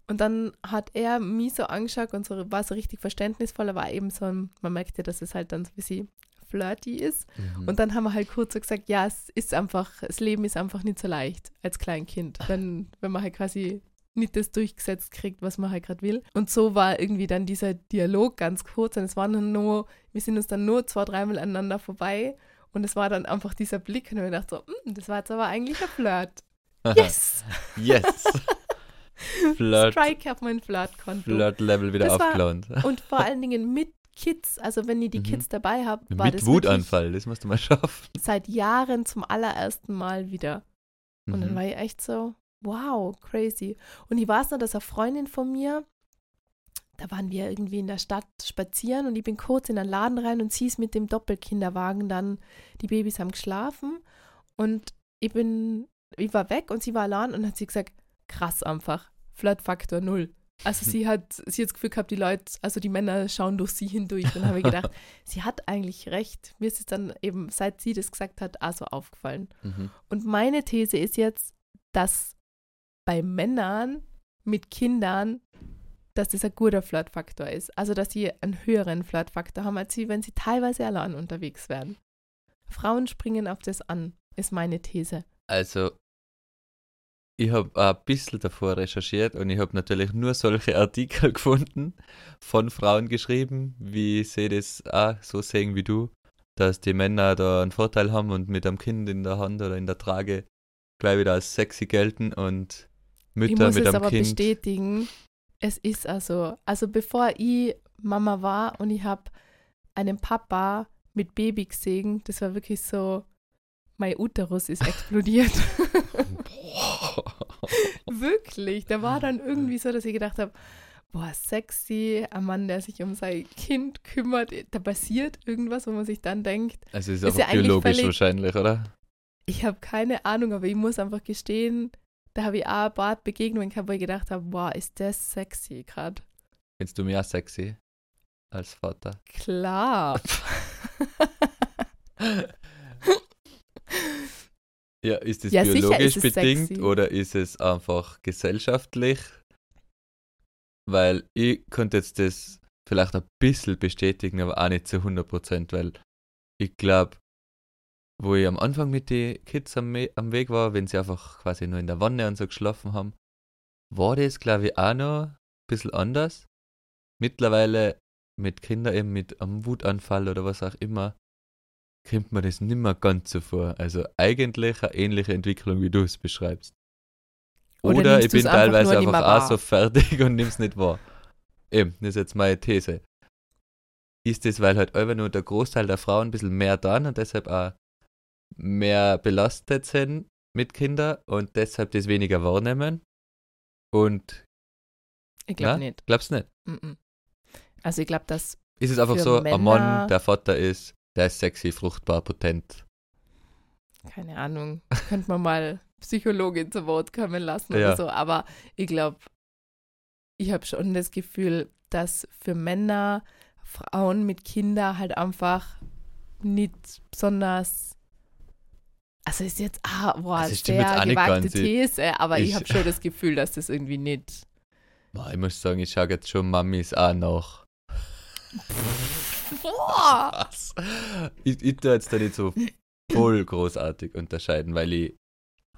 Und dann hat er mich so angeschaut und so, war so richtig verständnisvoll, aber war eben so, ein- man merkt ja, dass es halt dann so ein bisschen flirty ist. Mhm. Und dann haben wir halt kurz so gesagt, ja, es ist einfach, das Leben ist einfach nicht so leicht als Kleinkind, wenn, wenn man halt quasi nicht das durchgesetzt kriegt, was man halt gerade will. Und so war irgendwie dann dieser Dialog ganz kurz und es waren dann nur, wir sind uns dann nur zwei, dreimal aneinander vorbei und es war dann einfach dieser Blick und ich dachte so, "Mm, das war jetzt aber eigentlich ein Flirt. Yes! yes! Flirt, Strike auf mein Flirtkonto. Flirt-Level wieder aufgelohnt. Und vor allen Dingen mit Kids, also wenn ihr die Mhm. Kids dabei habt, war Mit das Wutanfall, das musst du mal schaffen. seit Jahren zum allerersten Mal wieder. Und dann Mhm. war ich echt so, wow, crazy. Und ich weiß noch, dass eine Freundin von mir, da waren wir irgendwie in der Stadt spazieren und ich bin kurz in den Laden rein und sie ist mit dem Doppelkinderwagen dann, die Babys haben geschlafen und ich bin, ich war weg und sie war allein und hat sie gesagt, krass einfach, Flirtfaktor null. Also sie hat, sie hat das Gefühl gehabt, die Leute, also die Männer schauen durch sie hindurch. Und dann habe ich gedacht, sie hat eigentlich recht. Mir ist es dann eben, seit sie das gesagt hat, auch so aufgefallen. Mhm. Und meine These ist jetzt, dass bei Männern mit Kindern, dass das ein guter Flirtfaktor ist. Also, dass sie einen höheren Flirtfaktor haben, als sie, wenn sie teilweise allein unterwegs wären. Frauen springen auf das an, ist meine These. Also, ich habe ein bisschen davor recherchiert und ich habe natürlich nur solche Artikel gefunden, von Frauen geschrieben, wie sie das auch so sehen wie du, dass die Männer da einen Vorteil haben und mit einem Kind in der Hand oder in der Trage gleich wieder als sexy gelten und ich Mütter muss mit es einem aber Kind. bestätigen, es ist also, also bevor ich Mama war und ich habe einen Papa mit Baby gesehen, das war wirklich so, mein Uterus ist explodiert. Wirklich, da war dann irgendwie so, dass ich gedacht habe, boah, sexy, ein Mann, der sich um sein Kind kümmert, da passiert irgendwas, wo man sich dann denkt, Also ist Ist auch ja biologisch völlig- wahrscheinlich, oder? ich habe keine Ahnung, aber ich muss einfach gestehen, da habe ich auch ein paar Begegnungen gehabt, wo ich gedacht habe, boah, ist das sexy gerade. Findest du auch sexy als Vater? Klar. Ja, ist es Ja, biologisch ist es bedingt sexy. oder ist es einfach gesellschaftlich? Weil ich könnte jetzt das vielleicht ein bisschen bestätigen, aber auch nicht zu 100%, weil ich glaube, wo ich am Anfang mit den Kids am, am Weg war, wenn sie einfach quasi nur in der Wanne und so geschlafen haben, war das, glaube ich, auch noch ein bisschen anders. Mittlerweile mit Kindern eben mit einem Wutanfall oder was auch immer, kommt man das nimmer ganz so vor. Also eigentlich eine ähnliche Entwicklung, wie du es beschreibst. Oder Oder, ich bin einfach teilweise nicht einfach mehr auch so fertig und nimm's nicht wahr. Eben, das ist jetzt meine These. Ist das, weil halt einfach nur der Großteil der Frauen ein bisschen mehr dann und deshalb auch mehr belastet sind mit Kindern und deshalb das weniger wahrnehmen? Und Ich glaube nicht. glaubst du nicht? Mhm. Also ich glaube, dass Ist es einfach so, ein Männer- Mann, der Vater ist, der ist sexy, fruchtbar, potent. keine Ahnung, könnte man mal Psychologin zu Wort kommen lassen Ja. oder so, aber ich glaube, ich habe schon das Gefühl, dass für Männer Frauen mit Kindern halt einfach nicht besonders also ist jetzt ah, boah, Also sehr gewagte These, aber ich, ich- habe schon das Gefühl, dass das irgendwie nicht. Ich muss sagen, ich schaue jetzt schon Mamis auch nach. Boah! Was? Ich, ich tue jetzt da nicht so voll großartig unterscheiden, weil ich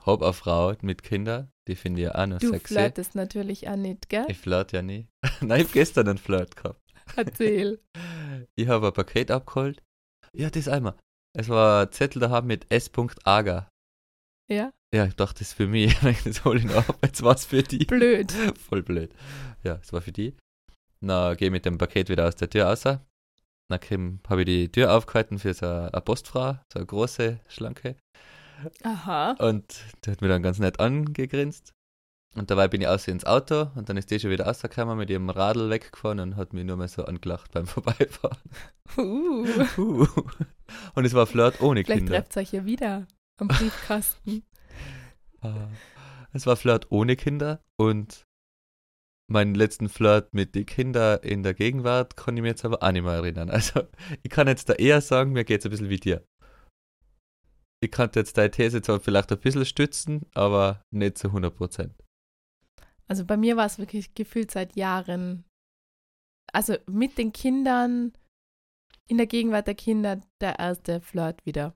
habe eine Frau mit Kindern, die finde ich auch noch Du sexy. flirtest natürlich auch nicht, gell? Ich flirt ja nie. Nein, ich habe gestern einen Flirt gehabt. Erzähl. Ich habe ein Paket abgeholt. Ja, das einmal. Es war ein Zettel daheim mit S.Ager. Ja? Ja, ich dachte, das ist für mich. Das hole ich noch ab. Jetzt war es für die. Blöd. Voll blöd. Ja, es war für die. Na, gehe mit dem Paket wieder aus der Tür raus. Dann habe ich die Tür aufgehalten für so eine Postfrau, so eine große, schlanke. Aha. Und die hat mir dann ganz nett angegrinst. Und dabei bin ich aus ins Auto und dann ist die schon wieder rausgekommen mit ihrem Radl weggefahren und hat mich nur mal so angelacht beim Vorbeifahren. Uh. Puh. Und es war Flirt ohne Vielleicht Kinder. trefft ihr euch ja wieder am Briefkasten. Ah. Es war Flirt ohne Kinder und meinen letzten Flirt mit den Kindern in der Gegenwart kann ich mir jetzt aber auch nicht mehr erinnern. Also ich kann jetzt da eher sagen, mir geht es ein bisschen wie dir. Ich kann jetzt deine These zwar vielleicht ein bisschen stützen, aber nicht zu 100 Prozent. Also bei mir war es wirklich gefühlt seit Jahren. Also mit den Kindern, in der Gegenwart der Kinder, der erste Flirt wieder.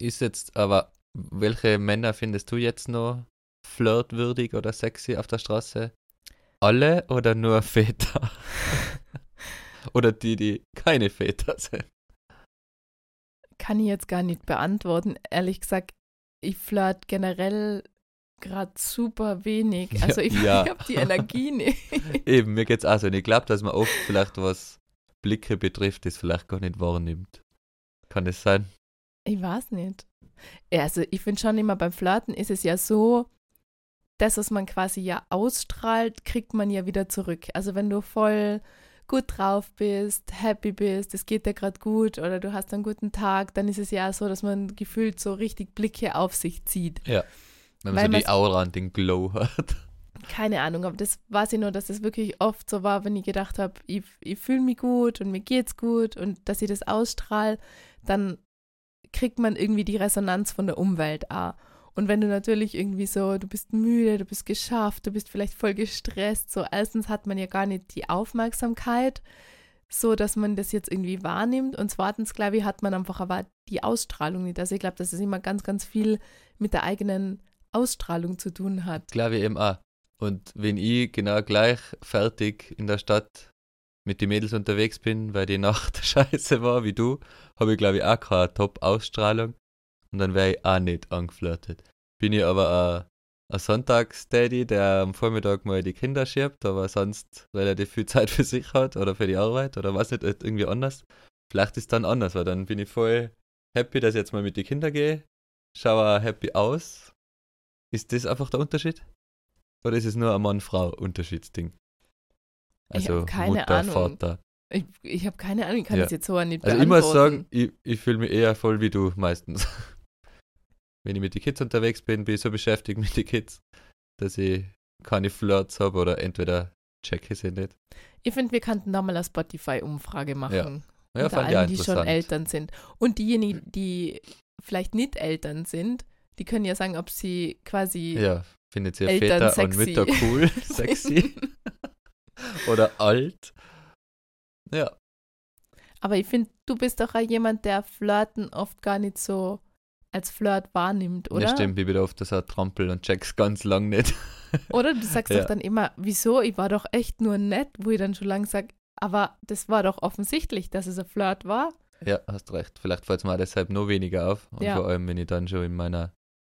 Ist jetzt aber, welche Männer findest du jetzt noch flirtwürdig oder sexy auf der Straße? Alle oder nur Väter? oder die, die keine Väter sind? Kann ich jetzt gar nicht beantworten. Ehrlich gesagt, ich flirt generell gerade super wenig. Also ich, Ja. ich habe die Energie nicht. Eben, mir geht's auch so. Und ich glaube, dass man oft vielleicht was Blicke betrifft, das vielleicht gar nicht wahrnimmt. Kann es sein? Ich weiß nicht. Ja, Also ich finde schon immer beim Flirten ist es ja so, das, was man quasi ja ausstrahlt, kriegt man ja wieder zurück. Also wenn du voll gut drauf bist, happy bist, es geht dir gerade gut oder du hast einen guten Tag, dann ist es ja so, dass man gefühlt so richtig Blicke auf sich zieht. Wenn man so die Aura und den Glow hat. Keine Ahnung, aber das weiß ich nur, dass das wirklich oft so war, wenn ich gedacht habe, ich, ich fühle mich gut und mir geht's gut und dass ich das ausstrahle, dann kriegt man irgendwie die Resonanz von der Umwelt auch. Und wenn du natürlich irgendwie so, du bist müde, du bist geschafft, du bist vielleicht voll gestresst, so erstens hat man ja gar nicht die Aufmerksamkeit, so dass man das jetzt irgendwie wahrnimmt und zweitens, glaube ich, hat man einfach aber die Ausstrahlung nicht. Also ich glaube, dass es immer ganz, ganz viel mit der eigenen Ausstrahlung zu tun hat. Glaube ich eben auch. Und wenn ich genau gleich fertig in der Stadt mit den Mädels unterwegs bin, weil die Nacht scheiße war wie du, habe ich glaube ich auch keine Top-Ausstrahlung. Und dann wäre ich auch nicht angeflirtet. Bin ich aber ein, ein Sonntagsdaddy, der am Vormittag mal die Kinder schiebt, aber sonst relativ viel Zeit für sich hat oder für die Arbeit oder was nicht, irgendwie anders. Vielleicht ist dann anders, weil dann bin ich voll happy, dass ich jetzt mal mit den Kindern gehe, schaue auch happy aus. Ist das einfach der Unterschied? Oder ist es nur ein Mann-Frau-Unterschiedsding? Ich Also Mutter, Ahnung. Vater. Ich, ich habe keine Ahnung, ich kann Ja. das jetzt so nicht Also ich beantworten. muss sagen, ich, ich fühle mich eher voll wie du meistens. Wenn ich mit den Kids unterwegs bin, bin ich so beschäftigt mit den Kids, dass ich keine Flirts habe oder entweder checke sie nicht. Ich finde, wir könnten da mal eine Spotify-Umfrage machen. Ja, unter ich auch allen, die schon. Eltern sind. Und diejenigen, die vielleicht nicht Eltern sind, die können ja sagen, ob sie quasi Ja, findet ihr Eltern Väter und sexy. Mütter cool, sexy oder alt? Ja, Aber ich finde, du bist doch auch jemand, der Flirten oft gar nicht so als Flirt wahrnimmt, oder? ja stimmt, bin oft so ein Trampel und check's ganz lang nicht. Oder du sagst Ja. doch dann immer, wieso, ich war doch echt nur nett, wo ich dann schon lang sage, Aber das war doch offensichtlich, dass es ein Flirt war. Ja, hast recht. Vielleicht fällt es mir deshalb noch weniger auf. Und Ja. vor allem, wenn ich dann schon in meiner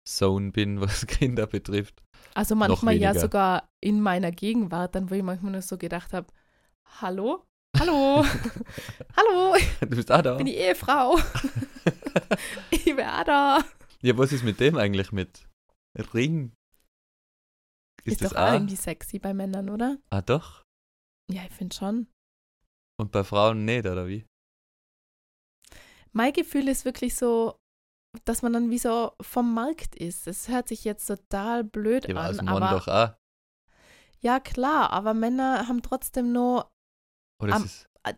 Zone bin, was Kinder betrifft. Also manchmal ja sogar in meiner Gegenwart, dann wo ich manchmal nur so gedacht habe, hallo, hallo, hallo, Du bist auch da. ich bin die Ehefrau. Ich auch da. Ja, was ist mit dem eigentlich mit Ring? Ist, Ist, das doch auch irgendwie sexy bei Männern, oder? Ah, doch. Ja, ich finde schon. Und bei Frauen nicht, oder wie? Mein Gefühl ist wirklich so, dass man dann wie so vom Markt ist. Das hört sich jetzt total blöd Ja, an, aber doch auch. ja klar, aber Männer haben trotzdem nur Oder Am-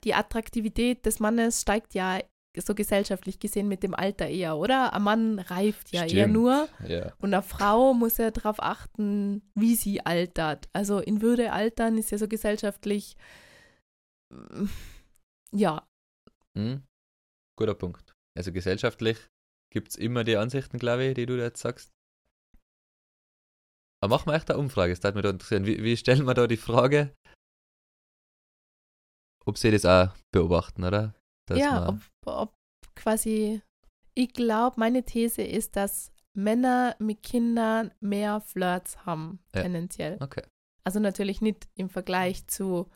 die Attraktivität des Mannes steigt ja so gesellschaftlich gesehen mit dem Alter eher, oder? Ein Mann reift ja eher Stimmt. nur es, ja. und eine Frau muss ja darauf achten, wie sie altert. Also in Würde altern ist ja so gesellschaftlich, mm, ja, Hm? Guter Punkt. Also gesellschaftlich gibt es immer die Ansichten, glaube ich, die du da jetzt sagst. Aber machen wir echt eine Umfrage, das würde mich da interessieren. Wie, wie stellen wir da die Frage, ob sie das auch beobachten, oder? Ja, ob, ob quasi, ich glaube, meine These ist, dass Männer mit Kindern mehr Flirts haben, Ja. tendenziell. Okay. Also natürlich nicht im Vergleich zu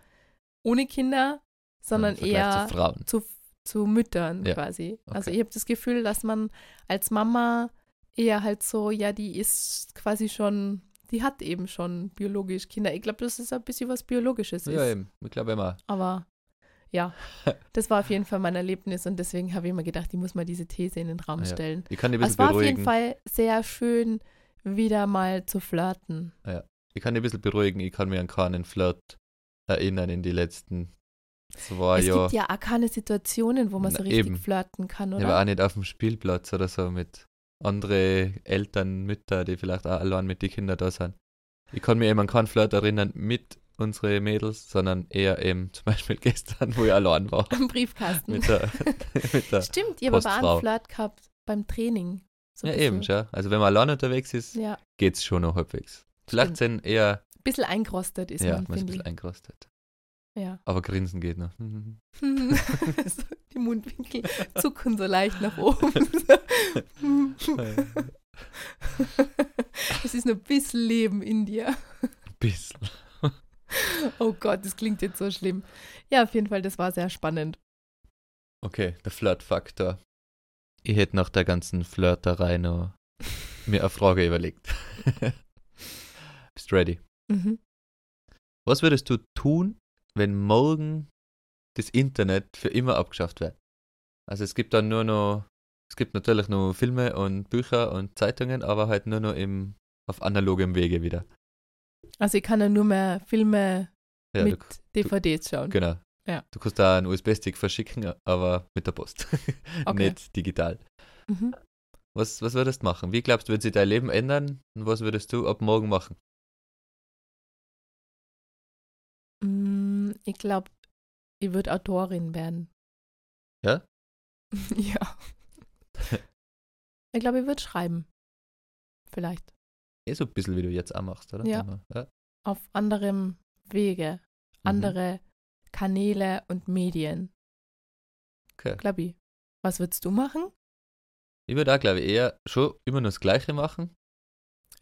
ohne Kinder, sondern eher zu Frauen. zu, zu Müttern Ja, quasi. Also okay. ich habe das Gefühl, dass man als Mama eher halt so, ja, die ist quasi schon, die hat eben schon biologisch Kinder. Ich glaube, dass es ein bisschen was Biologisches ist. Ja, eben. Ich glaube immer. Aber ja, das war auf jeden Fall mein Erlebnis und deswegen habe ich mir gedacht, ich muss mal diese These in den Raum Ja. stellen. Ich kann dich ein bisschen es war auf jeden beruhigen. Fall sehr schön, wieder mal zu flirten. Ich kann dich ein bisschen beruhigen. Ich kann mich an keinen Flirt erinnern in die letzten zwei es Jahren. gibt ja auch keine Situationen, wo man so richtig eben. flirten kann, Ich war oder? auch nicht auf dem Spielplatz oder so mit andere Eltern, Mütter, die vielleicht auch allein mit den Kindern da sind. Ich kann mich eben an keinen Flirt erinnern mit unseren Mädels, sondern eher eben zum Beispiel gestern, wo ich allein war. Am Briefkasten. mit der, mit der Stimmt, ihr habt aber einen Flirt gehabt beim Training. So ein Ja, eben, schon. Also wenn man allein unterwegs ist, Ja, geht's schon noch halbwegs. Vielleicht sind eher, ein bisschen eingerostet ist ja, man, man ist ein bisschen eingerostet. Ja. Aber grinsen geht noch. so, die Mundwinkel zucken so leicht nach oben. es ist nur ein bisschen Leben in dir. bisschen. Oh Gott, das klingt jetzt so schlimm. Ja, auf jeden Fall, das war sehr spannend. Okay, der Flirt-Faktor. Ich hätte nach der ganzen Flirterei noch mir eine Frage überlegt. Bist ready? Mhm. Was würdest du tun, wenn morgen das Internet für immer abgeschafft wird? Also es gibt dann nur noch, es gibt natürlich nur Filme und Bücher und Zeitungen, aber halt nur noch im, auf analogem Wege wieder. Also ich kann ja nur mehr Filme Ja, mit du, DVDs schauen. genau. Ja. Du kannst da einen USB-Stick verschicken, aber mit der Post. Okay. Nicht digital. Mhm. Was, was würdest du machen? Wie glaubst du, wird sich dein Leben ändern? Und was würdest du ab morgen machen? Mm, Ich glaube, ich würde Autorin werden. Ja? ja. Ich glaube, ich würde schreiben. Vielleicht. Eh so ein bisschen, wie du jetzt auch machst, oder? Ja. Ja. Auf anderem Wege. Mhm. Andere Kanäle und Medien. Okay. Glaube ich. Was würdest du machen? Ich würde auch, glaube ich, eher schon immer nur das Gleiche machen.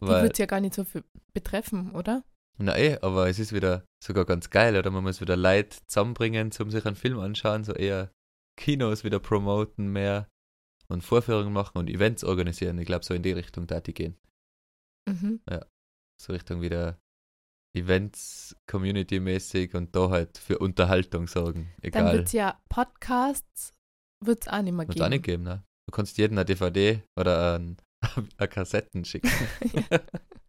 Die Weil, würde es ja gar nicht so viel betreffen, oder? na eh, aber es ist wieder sogar ganz geil, oder? Man muss wieder Leute zusammenbringen, um sich einen Film anschauen, so eher Kinos wieder promoten mehr und Vorführungen machen und Events organisieren. Ich glaube, so in die Richtung da die gehen. Mhm. So Richtung wieder Events, Community-mäßig und da halt für Unterhaltung sorgen. Dann Egal. wird es ja Podcasts, wird es auch nicht mehr Wird geben. auch nicht geben, ne? Du kannst jedem eine DVD oder ein, eine Kassetten schicken.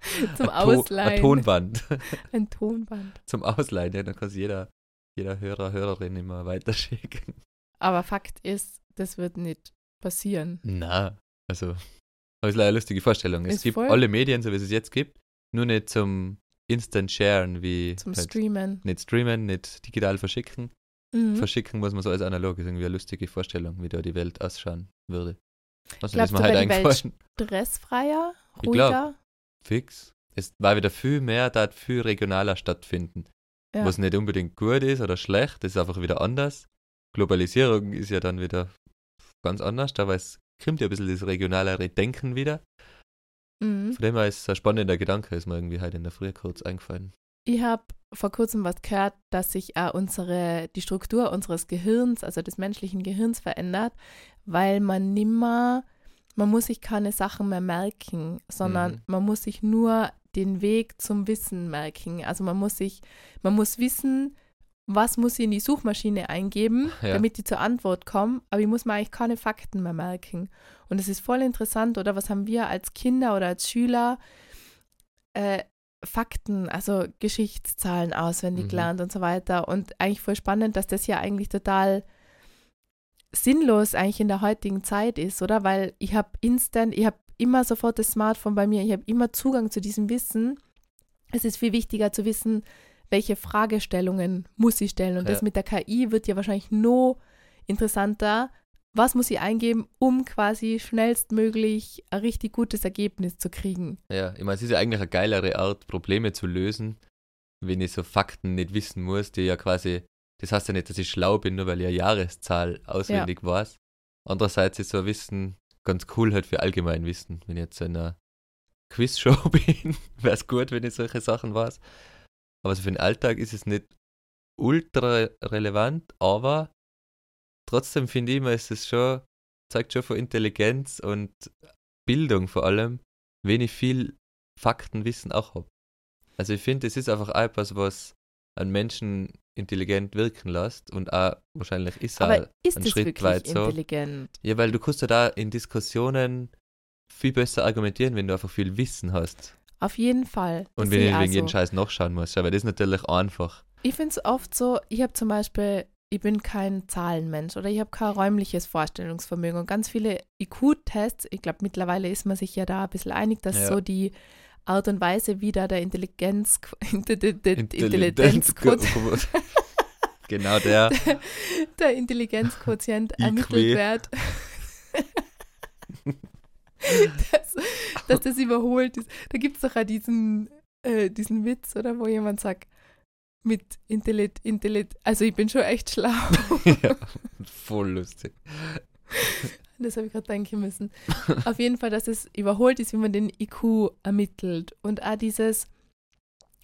Zum Ein To- Ausleihen. Ein Tonband. Ein Tonband. Zum Ausleihen, ja, dann kann jeder, jeder Hörer, Hörerin immer weiterschicken. Aber Fakt ist, das wird nicht passieren. Na, also, das ist leider eine lustige Vorstellung. Es Ist gibt voll. alle Medien, so wie es es jetzt gibt, nur nicht zum Instant Sharen, wie Zum halt Streamen. nicht streamen, nicht digital verschicken. Mhm. Verschicken muss man so als analog, ist irgendwie eine lustige Vorstellung, wie da die Welt ausschauen würde. Was Glaubst ist mir halt die Welt. Stressfreier, Ich glaub. ruhiger. Fix. Es war wieder viel mehr, da viel regionaler stattfinden. Ja. was nicht unbedingt gut ist oder schlecht, das ist einfach wieder anders. Globalisierung ist ja dann wieder ganz anders, da es kommt ja ein bisschen das regionalere Denken wieder. Mhm. Von dem her ist es ein spannender Gedanke, ist mir irgendwie heute in der Früh kurz eingefallen. Ich habe vor kurzem was gehört, dass sich auch unsere, die Struktur unseres Gehirns, also des menschlichen Gehirns, verändert, weil man nimmer, man muss sich keine Sachen mehr merken, sondern Mhm. man muss sich nur den Weg zum Wissen merken. Also man muss sich, man muss wissen, was muss ich in die Suchmaschine eingeben, Ja. damit die zur Antwort kommen, aber ich muss mir eigentlich keine Fakten mehr merken. Und es ist voll interessant, oder was haben wir als Kinder oder als Schüler äh, Fakten, also Geschichtszahlen auswendig Mhm. gelernt und so weiter. Und eigentlich voll spannend, dass das ja eigentlich total sinnlos eigentlich in der heutigen Zeit ist, oder? Weil ich habe instant, ich habe immer sofort das Smartphone bei mir, ich habe immer Zugang zu diesem Wissen. Es ist viel wichtiger zu wissen, welche Fragestellungen muss ich stellen. Und Ja. das mit der KI wird ja wahrscheinlich noch interessanter. Was muss ich eingeben, um quasi schnellstmöglich ein richtig gutes Ergebnis zu kriegen? Ja, ich meine, es ist ja eigentlich eine geilere Art, Probleme zu lösen, wenn ich so Fakten nicht wissen muss, die ja quasi, das heißt ja nicht, dass ich schlau bin, nur weil ich eine Jahreszahl auswendig weiß. Andererseits ist so ein Wissen ganz cool halt für Allgemeinwissen. Wenn ich jetzt in einer Quizshow bin, wäre es gut, wenn ich solche Sachen weiß. Aber so für den Alltag ist es nicht ultra relevant, aber trotzdem finde ich immer, ist es schon, zeigt schon von Intelligenz und Bildung vor allem, wenn ich viel Faktenwissen auch habe. Also ich finde, es ist einfach auch etwas, was einen Menschen intelligent wirken lässt und auch wahrscheinlich ist Aber auch ist ein es Schritt weit so. intelligent? Ja, weil du kannst ja da in Diskussionen viel besser argumentieren, wenn du einfach viel Wissen hast. Auf jeden Fall. Das Und wenn ich wegen jeden so. Scheiß nachschauen muss. Ja, weil das ist natürlich einfach. Ich finde es oft so, ich habe zum Beispiel, ich bin kein Zahlenmensch oder ich habe kein räumliches Vorstellungsvermögen. Und ganz viele IQ-Tests, ich glaube, mittlerweile ist man sich ja da ein bisschen einig, dass Ja. so die Art und Weise, wie da der Intelligenz, Intelligenz, Intelligenzquotient. genau der. der Intelligenzquotient ermittelt wird. dass, dass das überholt ist. Da gibt es doch auch diesen, äh, diesen Witz, oder wo jemand sagt, mit Intellit, Intellit, also ich bin schon echt schlau. ja, voll lustig. Das habe ich gerade denken müssen. Auf jeden Fall, dass es überholt ist, wie man den IQ ermittelt. Und auch dieses,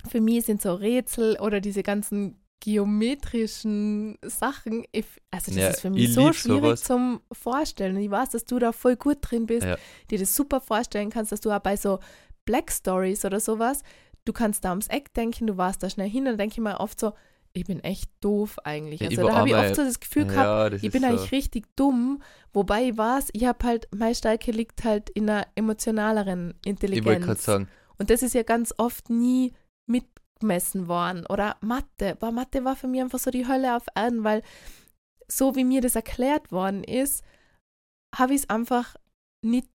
für mich sind so Rätsel oder diese ganzen geometrischen Sachen, ich, also das Ja, ist für mich ich so schwierig sowas. zum Vorstellen. Ich weiß, dass du da voll gut drin bist, Ja. dir das super vorstellen kannst, dass du auch bei so Black Stories oder sowas, du kannst da ums Eck denken, du warst da schnell hin und dann denke ich mir oft so, ich bin echt doof eigentlich. Ja, ich Also war da habe ich oft so das Gefühl gehabt, ja, ich bin so. eigentlich richtig dumm, wobei ich weiß, ich habe halt, meine Stärke liegt halt in einer emotionaleren Ich wollte gerade Intelligenz. sagen, Und das ist ja ganz oft nie mitgemessen worden. Oder Mathe. Boah, Mathe war für mich einfach so die Hölle auf Erden, weil so wie mir das erklärt worden ist, habe ich es einfach nicht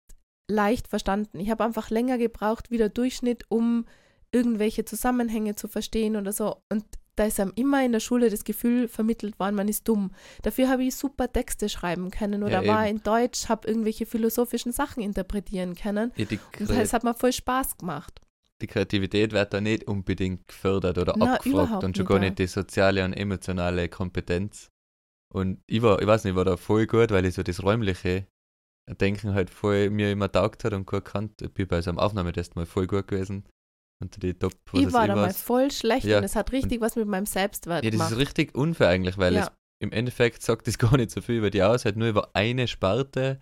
leicht verstanden. Ich habe einfach länger gebraucht wie der Durchschnitt, um irgendwelche Zusammenhänge zu verstehen oder so. Und da ist einem immer in der Schule das Gefühl vermittelt worden, man ist dumm. Dafür habe ich super Texte schreiben können oder Ja, war in Deutsch, habe irgendwelche philosophischen Sachen interpretieren können. ja, Und das hat mir voll Spaß gemacht. Die Kreativität wird da nicht unbedingt gefördert oder Na, abgefragt und schon nicht, gar nicht die soziale und emotionale Kompetenz. Und ich war, ich weiß nicht, ich war da voll gut, weil ich so das räumliche Denken halt voll mir immer taugt hat und gut kannt. Ich bin bei so einem Aufnahmetest mal voll gut gewesen. Unter die Top, was ich war da mal voll schlecht Ja. und es hat richtig was mit meinem Selbstwert Ja, das gemacht. ist richtig unfair eigentlich, weil Ja. es im Endeffekt sagt das gar nicht so viel über die aus, halt nur über eine Sparte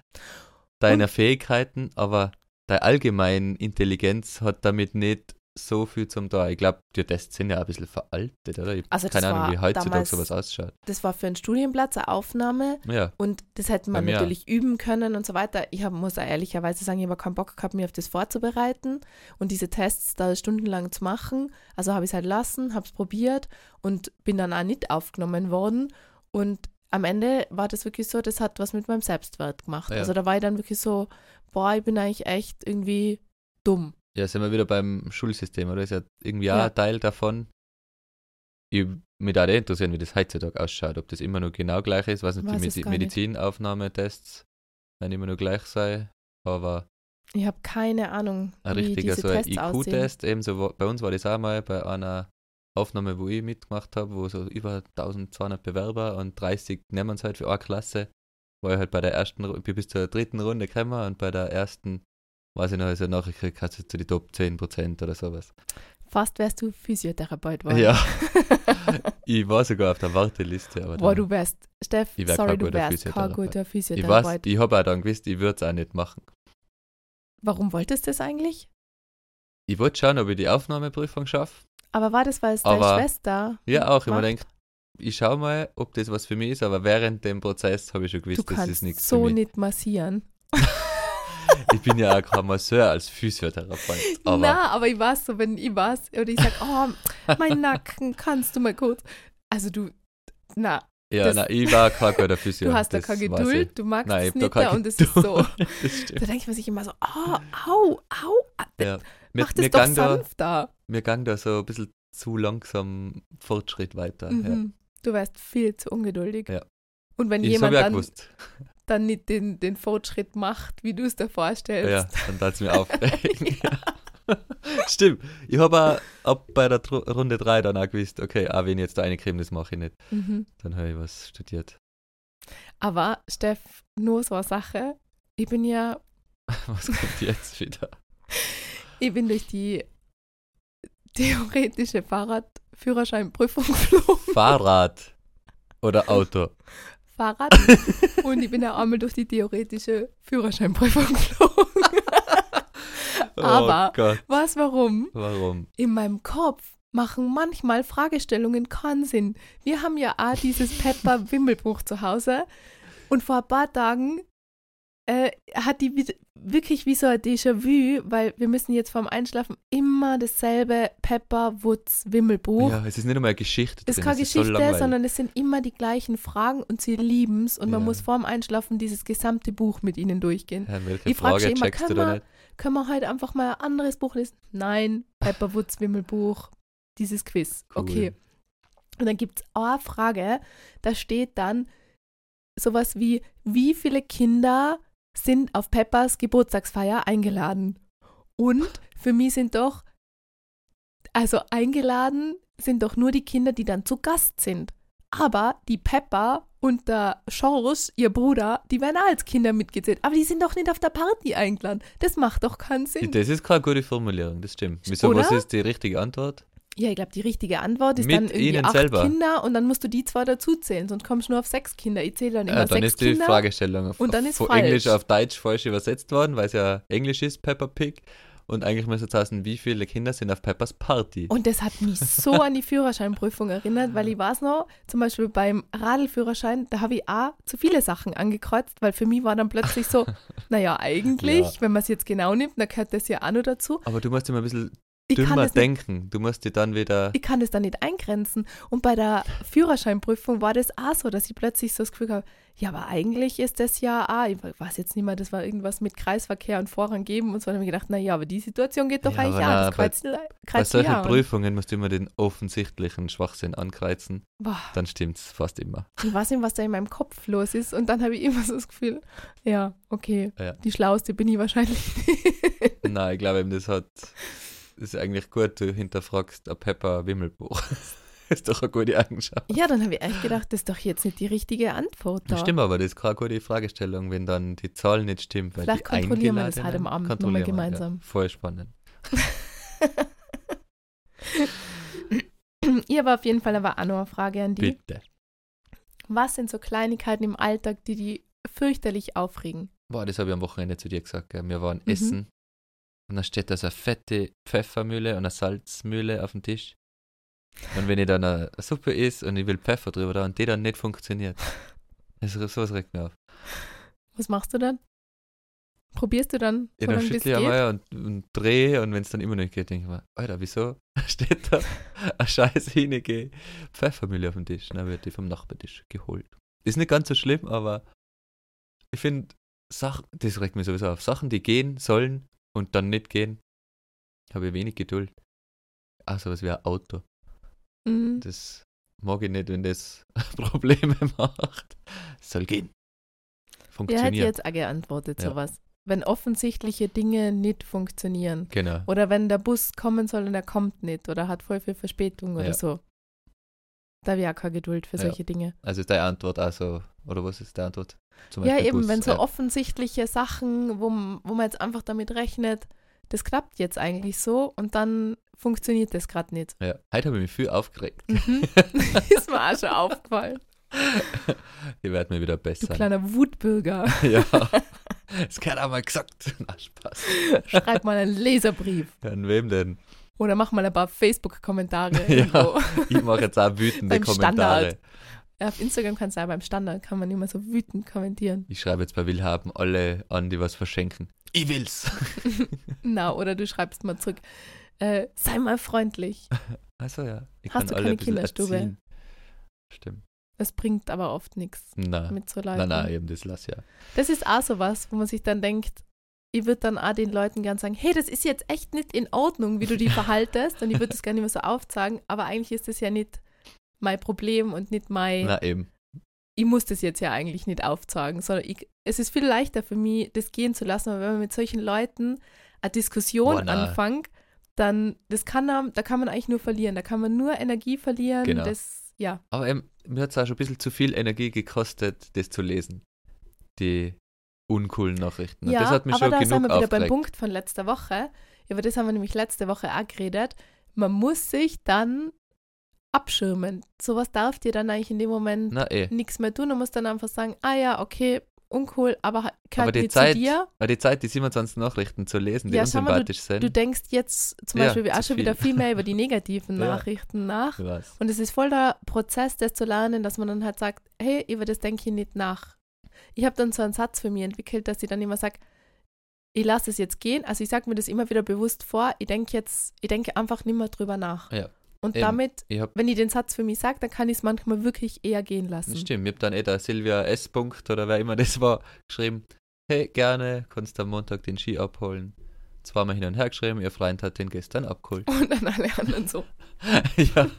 deiner Fähigkeiten, aber deine allgemeine Intelligenz hat damit nicht so viel zum da. Ich glaube, die Tests sind ja ein bisschen veraltet, oder? Ich Also keine Ahnung, wie heutzutage damals- sowas ausschaut. das war für einen Studienplatz eine Aufnahme Ja, und das hätte man natürlich üben können und so weiter. Ich hab, muss auch ehrlicherweise sagen, ich habe keinen Bock gehabt, mir auf das vorzubereiten und diese Tests da stundenlang zu machen. Also habe ich es halt lassen, habe es probiert und bin dann auch nicht aufgenommen worden. Und am Ende war das wirklich so, das hat was mit meinem Selbstwert gemacht. Ja. Also da war ich dann wirklich so, boah, ich bin eigentlich echt irgendwie dumm. ja, sind wir wieder beim Schulsystem, oder? Ist ja irgendwie auch Ja. ein Teil davon. Ich, mich da interessieren, wie das heutzutage ausschaut, ob das immer noch genau gleich ist. Weiß nicht, Weiß die Medi. Medizinaufnahmetests werden immer noch gleich sein, aber Ich habe keine Ahnung, ein wie richtiger diese so ein. IQ-Test, eben so, wo- bei uns war das auch mal bei einer Aufnahme, wo ich mitgemacht habe, wo so über 1200 Bewerber und 30 nehmen es halt für eine Klasse, war ich halt bei der ersten, bin bis zur dritten Runde gekommen und bei der ersten, weiß ich noch, also nachher gekriegt, hast du zu die Top 10% oder sowas. Fast wärst du Physiotherapeut geworden. Ja, ich war sogar auf der Warteliste, aber Boah, du wärst, Steff, Ich wär sorry, du guter wärst kein Physiotherapeut. guter ich Physiotherapeut. ich habe auch dann gewusst, ich würde es auch nicht machen. Warum wolltest du das eigentlich? Ich wollte schauen, ob ich die Aufnahmeprüfung schaffe. Aber war das, weil es deine Aber- Schwester Ja, auch. Ich mir macht? denke, ich schaue mal, ob das was für mich ist, aber während dem Prozess habe ich schon gewusst, das ist nichts so für mich. nicht massieren. Ich bin ja auch kein Masseur als Physiotherapeut. Aber Na, aber ich weiß so, wenn ich weiß, oder ich sag, oh, mein Nacken, kannst du mal kurz. Also du, na, ja, das- nein, ich war kein guter Physio. du hast da keine ich. Geduld, du magst Nein, es ich nicht da mehr und es ist so. Da denkt man sich immer so, oh, au, au, ah, Ja. Mir, mach das mir, doch gang da, sanfter. mir gang da so ein bisschen zu langsam Fortschritt weiter. Ja. Mhm. Du wärst viel zu ungeduldig. Ja. Und wenn Ich jemand ja dann, gewusst. dann nicht den, den Fortschritt macht, wie du es dir vorstellst. Ja, dann tat es mir aufregen. Stimmt. Ich habe auch ab bei der Runde 3 dann auch gewusst, okay, auch wenn ich jetzt da eine Creme, das mache ich nicht. Mhm. Dann habe ich was studiert. Aber Steff, nur so eine Sache. Ich bin ja, Was kommt jetzt wieder? Ich bin durch die theoretische Fahrradführerscheinprüfung geflogen. Fahrrad oder Auto? Fahrrad. Und ich bin ja einmal durch die theoretische Führerscheinprüfung geflogen. Aber- oh Was, warum? warum? In meinem Kopf machen manchmal Fragestellungen keinen Sinn. Wir haben ja auch dieses Pepper-Wimmelbuch zu Hause. Und vor ein paar Tagen äh, hat die wirklich wie so ein Déjà-vu, weil wir müssen jetzt vorm Einschlafen immer dasselbe Pepper-Wutz-Wimmelbuch. Ja, es ist nicht einmal eine Geschichte Es ist keine es ist so Geschichte, sondern es sind immer die gleichen Fragen und sie lieben es und man Ja. muss vorm Einschlafen dieses gesamte Buch mit ihnen durchgehen. Ja, Ich frag Frage schon immer, man- nicht? Können wir heute einfach mal ein anderes Buch lesen? Nein, Pepperwoods Wimmelbuch, dieses Quiz. Cool. Okay. Und dann gibt es eine Frage, da steht dann sowas wie, wie viele Kinder sind auf Peppers Geburtstagsfeier eingeladen? Und für mich sind doch, also eingeladen sind doch nur die Kinder, die dann zu Gast sind. Aber die Pepper und der George, ihr Bruder, die werden auch als Kinder mitgezählt. Aber die sind doch nicht auf der Party eingeladen. Das macht doch keinen Sinn. Das ist keine gute Formulierung, das stimmt. Wieso, Oder? was ist die richtige Antwort? Ja, ich glaube, die richtige Antwort ist Mit dann irgendwie acht selber. Kinder und dann musst du die zwei dazuzählen, sonst kommst du nur auf sechs Kinder. Ich zähle dann immer Äh, dann sechs ist die Kinder. Fragestellung auf, und dann ist von falsch. Englisch auf Deutsch falsch übersetzt worden, weil es ja Englisch ist, Peppa Pig. Und eigentlich müsste es heißen, wie viele Kinder sind auf Peppers Party? Und das hat mich so an die Führerscheinprüfung erinnert, weil ich weiß noch, zum Beispiel beim Radlführerschein, da habe ich auch zu viele Sachen angekreuzt, weil für mich war dann plötzlich so, naja, eigentlich, Ja. wenn man es jetzt genau nimmt, dann gehört das ja auch noch dazu. Aber du musst immer ein bisschen dümmer das nicht, denken. Du musst dir dann wieder. ich kann das dann nicht eingrenzen. Und bei der Führerscheinprüfung war das auch so, dass ich plötzlich so das Gefühl habe, ja, aber eigentlich ist das ja auch, ich weiß jetzt nicht mehr, das war irgendwas mit Kreisverkehr und Vorrang geben und so. Habe ich gedacht, naja, aber die Situation geht doch Ja, eigentlich auch. Das bei- kreuzt, Bei kreuzt solchen ja. Prüfungen musst du immer den offensichtlichen Schwachsinn ankreuzen. Boah. Dann stimmt's fast immer. Ich weiß nicht, was da in meinem Kopf los ist. Und dann habe ich immer so das Gefühl, ja, okay, Ja. die Schlauste bin ich wahrscheinlich. Nein, ich glaube eben, das hat. Das ist eigentlich gut, du hinterfragst ein Pepper Wimmelbuch. ist doch eine gute Eigenschaft. ja, dann habe ich echt gedacht, das ist doch jetzt nicht die richtige Antwort da. Das stimmt aber, das ist keine gute Fragestellung, wenn dann die Zahl nicht stimmt. Weil Vielleicht kontrollieren wir das heute am Abend noch mal kontrollieren wir, gemeinsam. Ja, voll spannend. Ihr war auf jeden Fall aber auch noch eine Frage an die. Bitte. Was sind so Kleinigkeiten im Alltag, die die fürchterlich aufregen? Boah, das habe ich am Wochenende zu dir gesagt. Gell. Wir waren Mhm. essen und dann steht da so eine fette Pfeffermühle und eine Salzmühle auf dem Tisch. Und wenn ich dann eine Suppe isst und ich will Pfeffer drüber da und die dann nicht funktioniert, das, sowas regt mich auf. Was machst du dann? Probierst du dann, Ja, so dann schüttle ich einmal und, und drehe und wenn es dann immer noch nicht geht, denke ich mir, Alter, wieso steht da eine scheiß hinige Pfeffermühle auf dem Tisch? Dann wird die vom Nachbartisch geholt. Ist nicht ganz so schlimm, aber ich finde, Sachen, das regt mich sowieso auf. Sachen, die gehen sollen und dann nicht gehen, habe ich wenig Geduld. Auch sowas wie ein Auto. Mhm. Das mag ich nicht, wenn das Probleme macht. Es soll gehen. Wer hätte Funktioniert. jetzt auch geantwortet, Ja. sowas? wenn offensichtliche Dinge nicht funktionieren. Genau. Oder wenn der Bus kommen soll und er kommt nicht oder hat voll viel Verspätung oder Ja. so. Da habe ich auch keine Geduld für Ja. solche Dinge. Also ist deine Antwort also, oder was ist deine Antwort? Ja, eben, Bus. wenn so ja. offensichtliche Sachen, wo, wo man jetzt einfach damit rechnet, das klappt jetzt eigentlich so und dann funktioniert das gerade nicht. Ja. Heute habe ich mich viel aufgeregt. Mhm. ist mir auch schon aufgefallen. Ich werde mir wieder Du besser. kleiner Wutbürger. ja. Das kann auch mal gesagt. Na, Spaß. Schreib mal einen Leserbrief. An wem denn? Oder mach mal ein paar Facebook-Kommentare. Ja. Ich mache jetzt auch wütende Kommentare. Standard. Auf Instagram kannst du auch beim Standard, kann man immer so wütend kommentieren. Ich schreibe jetzt bei Willhaben alle an, die was verschenken. Ich will's. Na, oder du schreibst mal zurück, äh, sei mal freundlich. Also ja. Ich Hast kann du keine Kinderstube? erziehen. Stimmt. Das bringt aber oft nichts Na, mit so Leuten. nein, nein, eben das lass ja. Das ist auch so was, wo man sich dann denkt, ich würde dann auch den Leuten gern sagen, hey, das ist jetzt echt nicht in Ordnung, wie du dich verhaltest und ich würde das gar nicht mehr so aufzeigen, aber eigentlich ist das ja nicht mein Problem und nicht mein, Na eben. ich muss das jetzt ja eigentlich nicht aufzeigen, sondern ich, es ist viel leichter für mich, das gehen zu lassen, aber wenn man mit solchen Leuten eine Diskussion na. anfängt, dann, das kann, man- da kann man eigentlich nur verlieren, da kann man nur Energie verlieren, Genau. das, ja, Aber eben, mir hat es auch schon ein bisschen zu viel Energie gekostet, das zu lesen. Die uncoolen Nachrichten. Ja, das hat mich aber schon da genug sind wir wieder beim. Punkt von letzter Woche. Über das haben wir nämlich letzte Woche auch geredet. Man muss sich dann abschirmen. Sowas darf dir dann eigentlich in dem Moment eh. nichts mehr tun. Du musst dann einfach sagen, ah ja, okay, uncool, aber Aber gehört die Zeit, zu dir. weil die Zeit, die 27 Nachrichten zu lesen, die Ja, schau mal, unsympathisch sind. Du denkst jetzt zum Ja, Beispiel zu auch schon viel. wieder viel mehr über die negativen Ja. Nachrichten nach. Und es ist voll der Prozess, das zu lernen, dass man dann halt sagt, hey, über das denke ich nicht nach. Ich habe dann so einen Satz für mich entwickelt, dass ich dann immer sage, ich lasse es jetzt gehen. Also ich sage mir das immer wieder bewusst vor, ich denke jetzt, ich denke einfach nicht mehr drüber nach. Ja, Und eben. damit, Ich hab, wenn ich den Satz für mich sage, dann kann ich es manchmal wirklich eher gehen lassen. stimmt, ich hab dann eh der Silvia S. Punkt oder wer immer das war, geschrieben, hey, gerne, kannst du am Montag den Ski abholen. Zweimal hin und her geschrieben, ihr Freund hat den gestern abgeholt. Und dann alle anderen so. ja,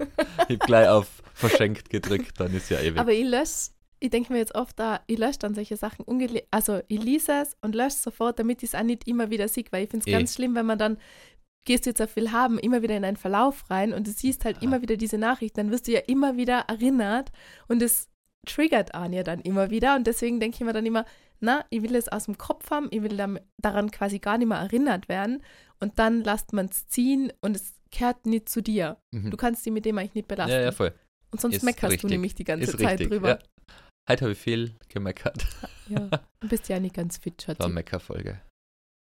ich hab gleich auf verschenkt gedrückt, dann ist ja ewig. Aber ich lösche, ich denke mir jetzt oft da, ich lösche dann solche Sachen also ich lese es und lösche sofort, damit ich es auch nicht immer wieder sehe, weil ich finde es Eh. ganz schlimm, wenn man dann gehst du jetzt auf viel haben, immer wieder in einen Verlauf rein und du siehst halt Ah. immer wieder diese Nachrichten, dann wirst du ja immer wieder erinnert und es triggert an ja dann immer wieder und deswegen denke ich mir dann immer, na, ich will es aus dem Kopf haben, ich will daran quasi gar nicht mehr erinnert werden und dann lasst man es ziehen und es kehrt nicht zu dir. Mhm. Du kannst dich mit dem eigentlich nicht belasten. ja, ja, voll. und sonst ist meckerst richtig. du nämlich die ganze Ist Zeit richtig. drüber. Ja. Heute habe ich viel gemeckert. Ja, du bist ja nicht ganz fit, War eine Schatzi. Meckerfolge.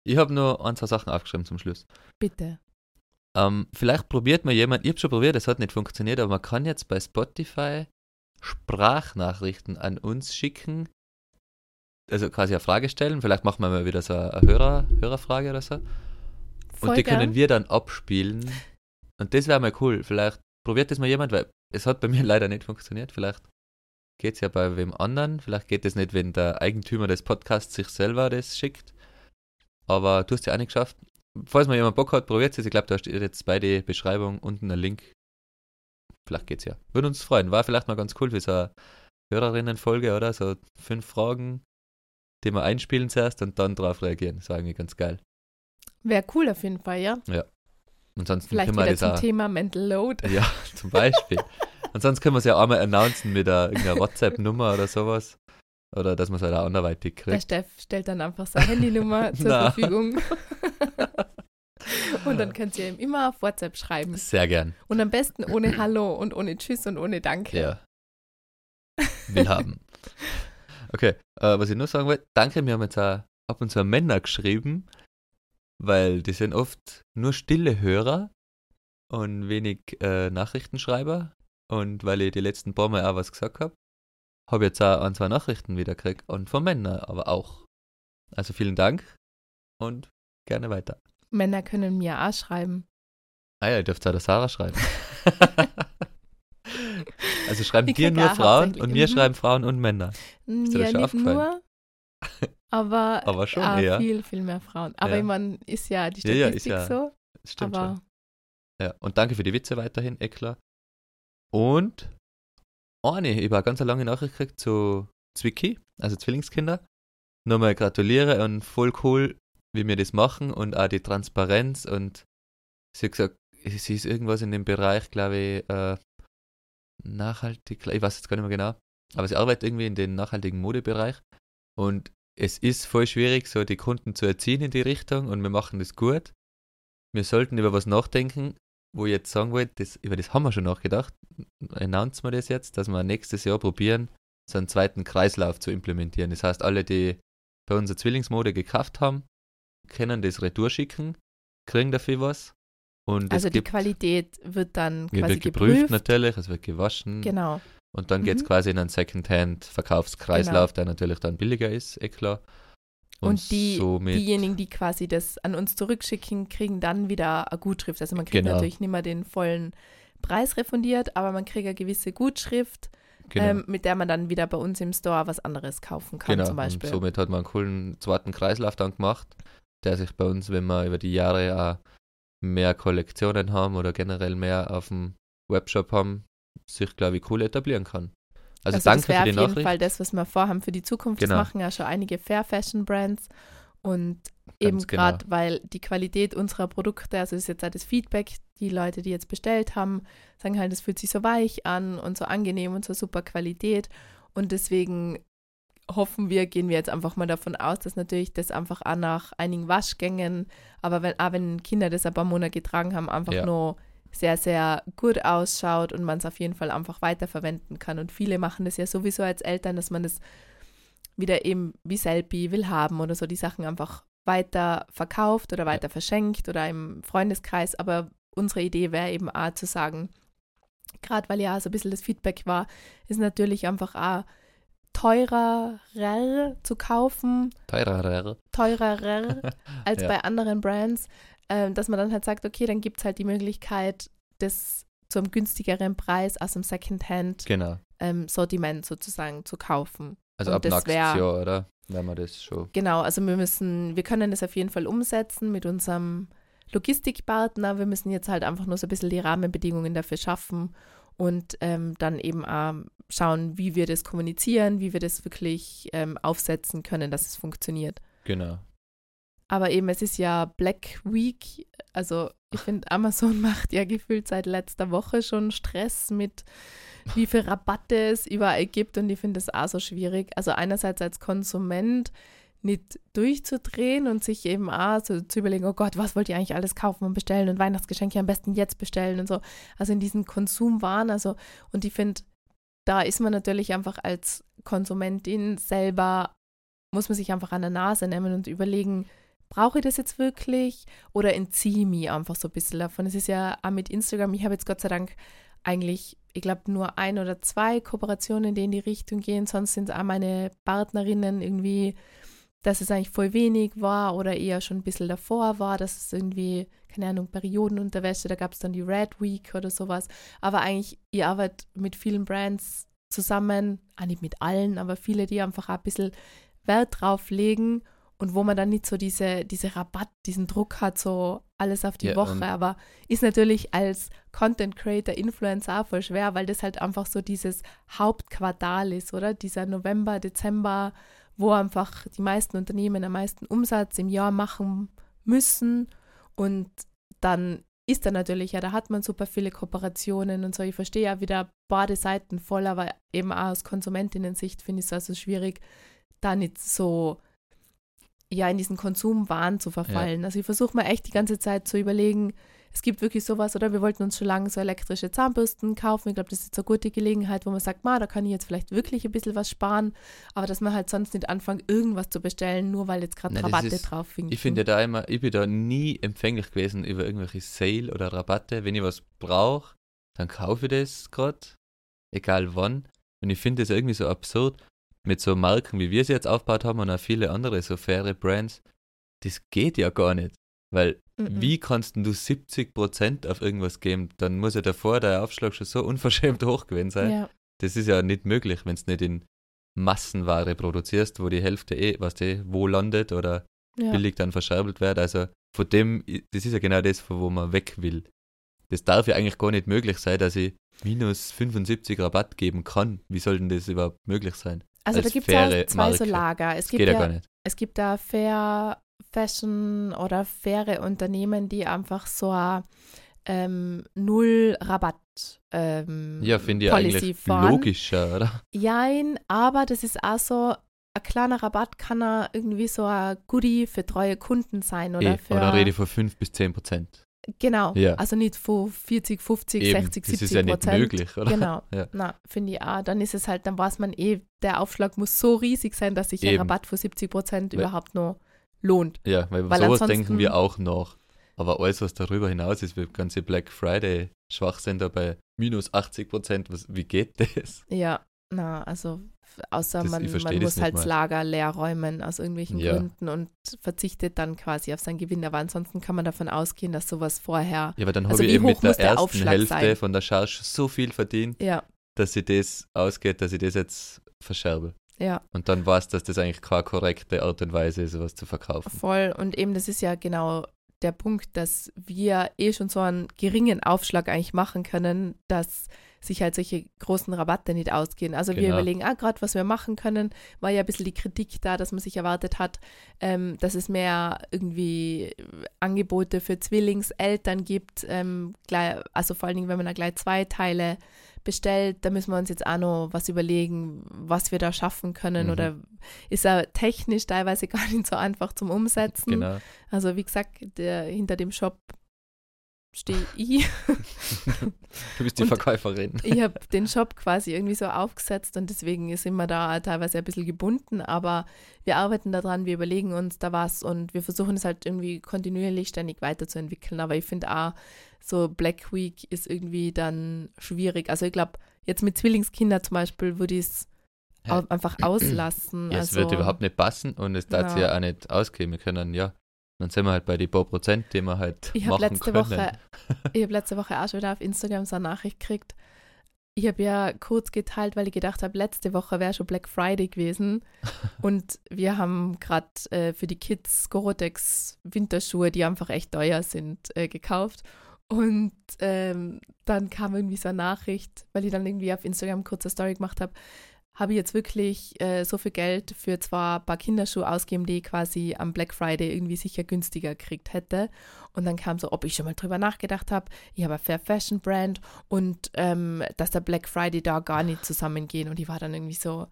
Ich habe nur ein, zwei Sachen aufgeschrieben zum Schluss. Bitte. Ähm, vielleicht probiert mal jemand, ich habe schon probiert, das hat nicht funktioniert, aber man kann jetzt bei Spotify Sprachnachrichten an uns schicken. Also quasi eine Frage stellen. Vielleicht machen wir mal wieder so eine Hörer, Hörerfrage oder so. Voll und die gern. können wir dann abspielen. Und das wäre mal cool. Vielleicht probiert das mal jemand, weil es hat bei mir leider nicht funktioniert. Vielleicht geht es ja bei wem anderen. Vielleicht geht es nicht, wenn der Eigentümer des Podcasts sich selber das schickt. Aber du hast ja auch nicht geschafft. Falls mal jemand Bock hat, probiert es. Ich glaube, da steht jetzt bei der Beschreibung unten ein Link. Vielleicht geht's ja. Würde uns freuen. War vielleicht mal ganz cool für so eine Hörerinnenfolge, oder? So fünf Fragen, die wir einspielen zuerst und dann drauf reagieren. Das war eigentlich ganz geil. Wäre cool auf jeden Fall, ja. Ansonsten Vielleicht können wir wieder das zum auch. Thema Mental Load. Ja, zum Beispiel. Und sonst können wir es ja auch mal announcen mit einer, irgendeiner WhatsApp-Nummer oder sowas. Oder dass man es halt auch anderweitig Der kriegt. Steff stellt dann einfach seine Handynummer zur. Verfügung. und dann könnt ihr ihm immer auf WhatsApp schreiben. Sehr gern. Und am besten ohne Hallo und ohne Tschüss und ohne Danke. Ja. Will haben. Okay, äh, was ich nur sagen wollte, danke, mir haben jetzt auch ab und zu Männer geschrieben, weil die sind oft nur stille Hörer und wenig äh, Nachrichtenschreiber. Und weil ich die letzten paar Mal auch was gesagt habe, habe jetzt auch ein, zwei Nachrichten wieder gekriegt und von Männern aber auch. Also vielen Dank und gerne weiter. Männer können mir auch schreiben. Ah ja, ihr dürft auch der Sarah schreiben. also schreiben dir nur Frauen und mir Mhm. schreiben Frauen und Männer. Mm, dir das Ja, schon nicht aufgefallen? nur, aber, Aber schon auch eher. viel, viel mehr Frauen. Aber Ja. ich meine, ist ja die Ja, ja, Statistik ist ja so. Stimmt aber schon. Ja, und danke für die Witze weiterhin, Eklar. Und eine, ich habe eine ganz lange Nachricht gekriegt zu Zwicky, also Zwillingskinder. nochmal gratulieren und voll cool, wie wir das machen und auch die Transparenz und sie hat gesagt, sie ist irgendwas in dem Bereich, glaube ich, äh, nachhaltig, ich weiß jetzt gar nicht mehr genau, aber sie arbeitet irgendwie in den nachhaltigen Modebereich und es ist voll schwierig, so die Kunden zu erziehen in die Richtung und wir machen das gut. Wir sollten über was nachdenken, wo ich jetzt sagen wollte, das, über das haben wir schon nachgedacht. Announcen wir das jetzt, dass wir nächstes Jahr probieren, so einen zweiten Kreislauf zu implementieren. Das heißt, alle, die bei unserer Zwillingsmode gekauft haben, können das Retour schicken, kriegen dafür was. Und also die gibt, Qualität wird dann quasi wird geprüft, geprüft. natürlich, es wird gewaschen. Genau. Und dann geht es Mhm. quasi in einen Second-Hand-Verkaufskreislauf, der natürlich dann billiger ist, eh klar. Und, die, somit, diejenigen, die quasi das an uns zurückschicken, kriegen dann wieder eine Gutschrift. Also man kriegt Genau. natürlich nicht mehr den vollen Preis refundiert, aber man kriegt eine gewisse Gutschrift, genau, ähm, mit der man dann wieder bei uns im Store was anderes kaufen kann genau. zum Beispiel. Und somit hat man einen coolen zweiten Kreislauf dann gemacht, der sich bei uns, wenn wir über die Jahre auch mehr Kollektionen haben oder generell mehr auf dem Webshop haben, sich, glaube ich, cool etablieren kann. Also, das danke wäre für die auf jeden Nachricht. Fall das, was wir vorhaben für die Zukunft. Genau. Das machen ja schon einige Fair Fashion Brands. Und eben Ganz genau. gerade, weil die Qualität unserer Produkte, also das ist jetzt auch das Feedback, die Leute, die jetzt bestellt haben, sagen halt, es fühlt sich so weich an und so angenehm und so super Qualität. Und deswegen hoffen wir, gehen wir jetzt einfach mal davon aus, dass natürlich das einfach auch nach einigen Waschgängen, aber wenn, auch wenn Kinder das ein paar Monate getragen haben, einfach Ja. nur sehr, sehr gut ausschaut und man es auf jeden Fall einfach weiterverwenden kann. Und viele machen das ja sowieso als Eltern, dass man das wieder eben wie Selfie will haben oder so die Sachen einfach weiter verkauft oder weiter verschenkt oder im Freundeskreis. Aber unsere Idee wäre eben auch zu sagen, gerade weil ja so ein bisschen das Feedback war, ist natürlich einfach auch teurer zu kaufen, Teurer. teurer als Ja. bei anderen Brands, ähm, dass man dann halt sagt, okay, dann gibt es halt die Möglichkeit, das zu einem günstigeren Preis aus dem Secondhand-Sortiment Genau. sozusagen zu kaufen. Also Und ab nächstes Jahr, oder? Wenn wir das schon. Genau, also wir müssen, wir können das auf jeden Fall umsetzen mit unserem Logistikpartner. Wir müssen jetzt halt einfach nur so ein bisschen die Rahmenbedingungen dafür schaffen und ähm, dann eben auch schauen, wie wir das kommunizieren, wie wir das wirklich ähm, aufsetzen können, dass es funktioniert. Genau. Aber eben, es ist ja Black Week. Also ich finde, Amazon macht ja gefühlt seit letzter Woche schon Stress mit, wie viel Rabatte es überall gibt. Und ich finde das auch so schwierig. Also einerseits als Konsument nicht durchzudrehen und sich eben auch so zu überlegen, oh Gott, was wollt ihr eigentlich alles kaufen und bestellen und Weihnachtsgeschenke am besten jetzt bestellen und so. Also in diesen Konsumwahn. Also, und ich finde, da ist man natürlich einfach als Konsumentin selber, muss man sich einfach an der Nase nehmen und überlegen, brauche ich das jetzt wirklich oder entziehe mich einfach so ein bisschen davon. Es ist ja auch mit Instagram, ich habe jetzt Gott sei Dank eigentlich, ich glaube, nur ein oder zwei Kooperationen, die in die Richtung gehen. Sonst sind auch meine Partnerinnen irgendwie, dass es eigentlich voll wenig war oder eher schon ein bisschen davor war, dass es irgendwie, keine Ahnung, Periodenunterwäsche, da gab es dann die Red Week oder sowas. Aber eigentlich, ihr arbeitet mit vielen Brands zusammen, auch nicht mit allen, aber viele, die einfach auch ein bisschen Wert drauf legen und wo man dann nicht so diese, diese Rabatt, diesen Druck hat, so alles auf die Ja, Woche. Aber ist natürlich als Content Creator, Influencer auch voll schwer, weil das halt einfach so dieses Hauptquartal ist, oder? Dieser November, Dezember, wo einfach die meisten Unternehmen am meisten Umsatz im Jahr machen müssen. Und dann ist da natürlich, ja, da hat man super viele Kooperationen und so. Ich verstehe ja wieder beide Seiten voll, aber eben auch aus Konsumentinnen-Sicht finde ich es also schwierig, da nicht so ja in diesen Konsumwahn zu verfallen. Also ich versuche mir echt die ganze Zeit zu überlegen, es gibt wirklich sowas, oder wir wollten uns schon lange so elektrische Zahnbürsten kaufen. Ich glaube, das ist jetzt eine gute Gelegenheit, wo man sagt, ma, da kann ich jetzt vielleicht wirklich ein bisschen was sparen, aber dass man halt sonst nicht anfängt, irgendwas zu bestellen, nur weil jetzt gerade Rabatte ist- drauf findet. Ich finde ja da immer, ich bin da nie empfänglich gewesen über irgendwelche Sale oder Rabatte. Wenn ich was brauche, dann kaufe ich das gerade, egal wann. Und ich finde das irgendwie so absurd, mit so Marken, wie wir sie jetzt aufgebaut haben und auch viele andere so faire Brands. Das geht ja gar nicht. Weil, Mhm. wie kannst du 70% auf irgendwas geben? Dann muss ja davor der Aufschlag schon so unverschämt hoch gewesen sein. Ja, Das ist ja nicht möglich, wenn es nicht in Massenware produzierst, wo die Hälfte eh, was die, wo landet oder ja. billig dann verscherbelt wird. Also von dem, das ist ja genau das, von wo man weg will. Das darf ja eigentlich gar nicht möglich sein, dass ich minus 75 Rabatt geben kann. Wie soll denn das überhaupt möglich sein? Also da gibt es ja zwei so Marke. Lager. Es gibt geht ja, gar nicht. es gibt da Fair Fashion oder faire Unternehmen, die einfach so ein ähm, null Rabatt ähm, Ja, finde ich Policy eigentlich fahren. logischer, oder? Jein, aber das ist auch so, ein kleiner Rabatt kann er irgendwie so ein Goodie für treue Kunden sein oder Eh, für. aber dann rede ich von 5 bis 10 Prozent. Genau, Ja. also nicht von 40, 50, Eben, 60, das 70 ist ja nicht Prozent. möglich, oder? Genau, Ja. na, finde ich auch. Dann ist es halt, dann weiß man eh, der Aufschlag muss so riesig sein, dass sich ein. Rabatt von 70 Prozent überhaupt noch lohnt. Ja, weil, Weil sowas denken wir auch noch. Aber alles, was darüber hinaus ist, wie ganze Black Friday Schwachsinn da bei minus 80 Prozent, wie geht das? Ja, na, also außer Das- man, man muss halt das. Lager leer räumen aus irgendwelchen Ja. Gründen und verzichtet dann quasi auf seinen Gewinn. Aber ansonsten kann man davon ausgehen, dass sowas vorher, Ja, aber dann Also habe ich eben mit der der ersten Aufschlag Hälfte sein? von der Charge so viel verdient, ja, dass sie das ausgeht, dass ich das jetzt verscherbe. ja, Und dann weiß, dass das eigentlich keine korrekte Art und Weise ist, sowas zu verkaufen. voll. Und eben, das ist ja genau der Punkt, dass wir eh schon so einen geringen Aufschlag eigentlich machen können, dass sich halt solche großen Rabatte nicht ausgehen. Also wir Genau. überlegen, ah, gerade was wir machen können, war ja ein bisschen die Kritik da, dass man sich erwartet hat, ähm, dass es mehr irgendwie Angebote für Zwillingseltern gibt, ähm, gleich, also vor allen Dingen, wenn man da gleich zwei Teile bestellt, da müssen wir uns jetzt auch noch was überlegen, was wir da schaffen können Mhm. oder ist ja technisch teilweise gar nicht so einfach zum Umsetzen. Genau. Also wie gesagt, der, hinter dem Shop stehe ich. Du bist die Und- Verkäuferin. ich habe den Shop quasi irgendwie so aufgesetzt und deswegen sind wir da teilweise ein bisschen gebunden, aber wir arbeiten daran, wir überlegen uns da was und wir versuchen es halt irgendwie kontinuierlich ständig weiterzuentwickeln. Aber ich finde auch, so Black Week ist irgendwie dann schwierig. Also ich glaube, jetzt mit Zwillingskindern zum Beispiel würde ich es einfach auslassen. Ja, es also, wird überhaupt nicht passen und es darf Ja. ja auch nicht ausgehen. Wir können, ja, dann sind wir halt bei die paar Prozent, die wir halt Ich machen letzte können. Woche, ich habe letzte Woche auch schon wieder auf Instagram so eine Nachricht gekriegt. Ich habe ja kurz geteilt, weil ich gedacht habe, letzte Woche wäre schon Black Friday gewesen. und wir haben gerade äh, für die Kids Gorotex Winterschuhe, die einfach echt teuer sind, äh, gekauft. Und ähm, dann kam irgendwie so eine Nachricht, weil ich dann irgendwie auf Instagram kurz eine Story gemacht habe, habe ich jetzt wirklich äh, so viel Geld für zwar ein paar Kinderschuhe ausgeben, die ich quasi am Black Friday irgendwie sicher günstiger gekriegt hätte. Und dann kam so, ob ich schon mal drüber nachgedacht habe, ich habe eine Fair Fashion Brand und ähm, dass der Black Friday da gar nicht zusammengehen. Und ich war dann irgendwie so,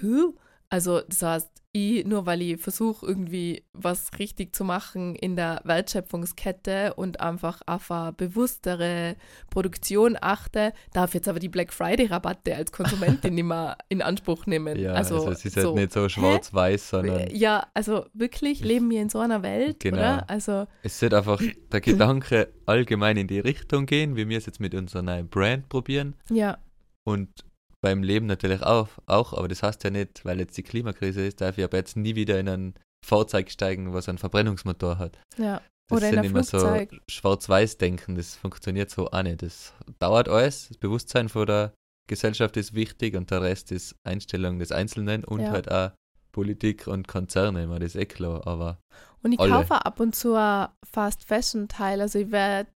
Hä? Also das heißt, ich, nur weil ich versuche irgendwie was richtig zu machen in der Wertschöpfungskette und einfach auf eine bewusstere Produktion achte, darf jetzt aber die Black Friday Rabatte als Konsumentin nicht mehr in Anspruch nehmen. Ja, also, also, es ist so. halt nicht so schwarz-weiß, sondern Ja, also wirklich leben wir in so einer Welt, Genau. oder? Also es wird einfach der Gedanke allgemein in die Richtung gehen, wie wir es jetzt mit unserer neuen Brand probieren ja, und beim Leben natürlich auch, auch, aber das heißt ja nicht, weil jetzt die Klimakrise ist, darf ich aber jetzt nie wieder in ein Fahrzeug steigen, was einen Verbrennungsmotor hat. ja. Das Oder in sind immer so Schwarz-Weiß-Denken, das funktioniert so auch nicht. Das dauert alles, das Bewusstsein von der Gesellschaft ist wichtig und der Rest ist Einstellung des Einzelnen und Ja. halt auch Politik und Konzerne, immer das ist eh klar, aber Und ich Alle. kaufe ab und zu ein Fast Fashion Teil. Also ich werde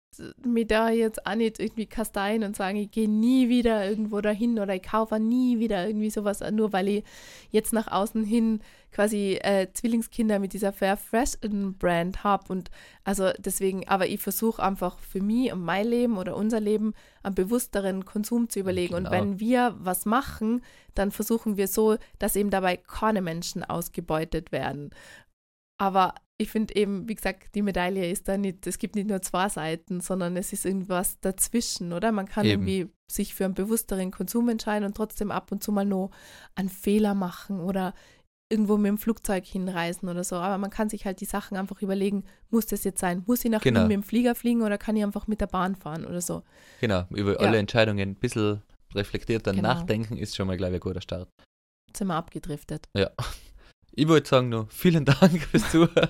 mir da jetzt auch nicht irgendwie kasteien und sagen, ich gehe nie wieder irgendwo dahin oder ich kaufe nie wieder irgendwie sowas, nur weil ich jetzt nach außen hin quasi äh, Zwillingskinder mit dieser Fair Fashion Brand habe. Und also deswegen, aber ich versuche einfach für mich und mein Leben oder unser Leben einen bewussteren Konsum zu überlegen. Und Genau. wenn wir was machen, dann versuchen wir so, dass eben dabei keine Menschen ausgebeutet werden. Aber ich finde eben, wie gesagt, die Medaille ist da nicht, es gibt nicht nur zwei Seiten, sondern es ist irgendwas dazwischen, oder? Man kann Eben. irgendwie sich für einen bewussteren Konsum entscheiden und trotzdem ab und zu mal nur einen Fehler machen oder irgendwo mit dem Flugzeug hinreisen oder so. Aber man kann sich halt die Sachen einfach überlegen, muss das jetzt sein? Muss ich nach Genau. Wien mit dem Flieger fliegen oder kann ich einfach mit der Bahn fahren oder so? genau, über Ja. alle Entscheidungen ein bisschen reflektiert dann Genau. nachdenken, ist schon mal, glaube ich, ein guter Start. Jetzt sind wir abgedriftet. Ja. Ich wollte sagen nur, vielen Dank fürs Zuhören.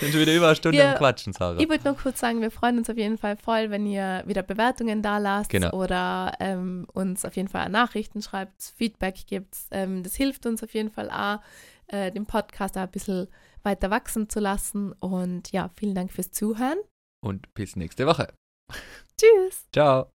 Bin schon wieder über eine Stunde Wir- am Quatschen, Sarah. Ich würde nur kurz sagen, wir freuen uns auf jeden Fall voll, wenn ihr wieder Bewertungen da lasst Genau. oder ähm, uns auf jeden Fall Nachrichten schreibt, Feedback gibt. Ähm, das hilft uns auf jeden Fall auch, äh, den Podcast auch ein bisschen weiter wachsen zu lassen. Und ja, vielen Dank fürs Zuhören. Und bis nächste Woche. Tschüss! Ciao.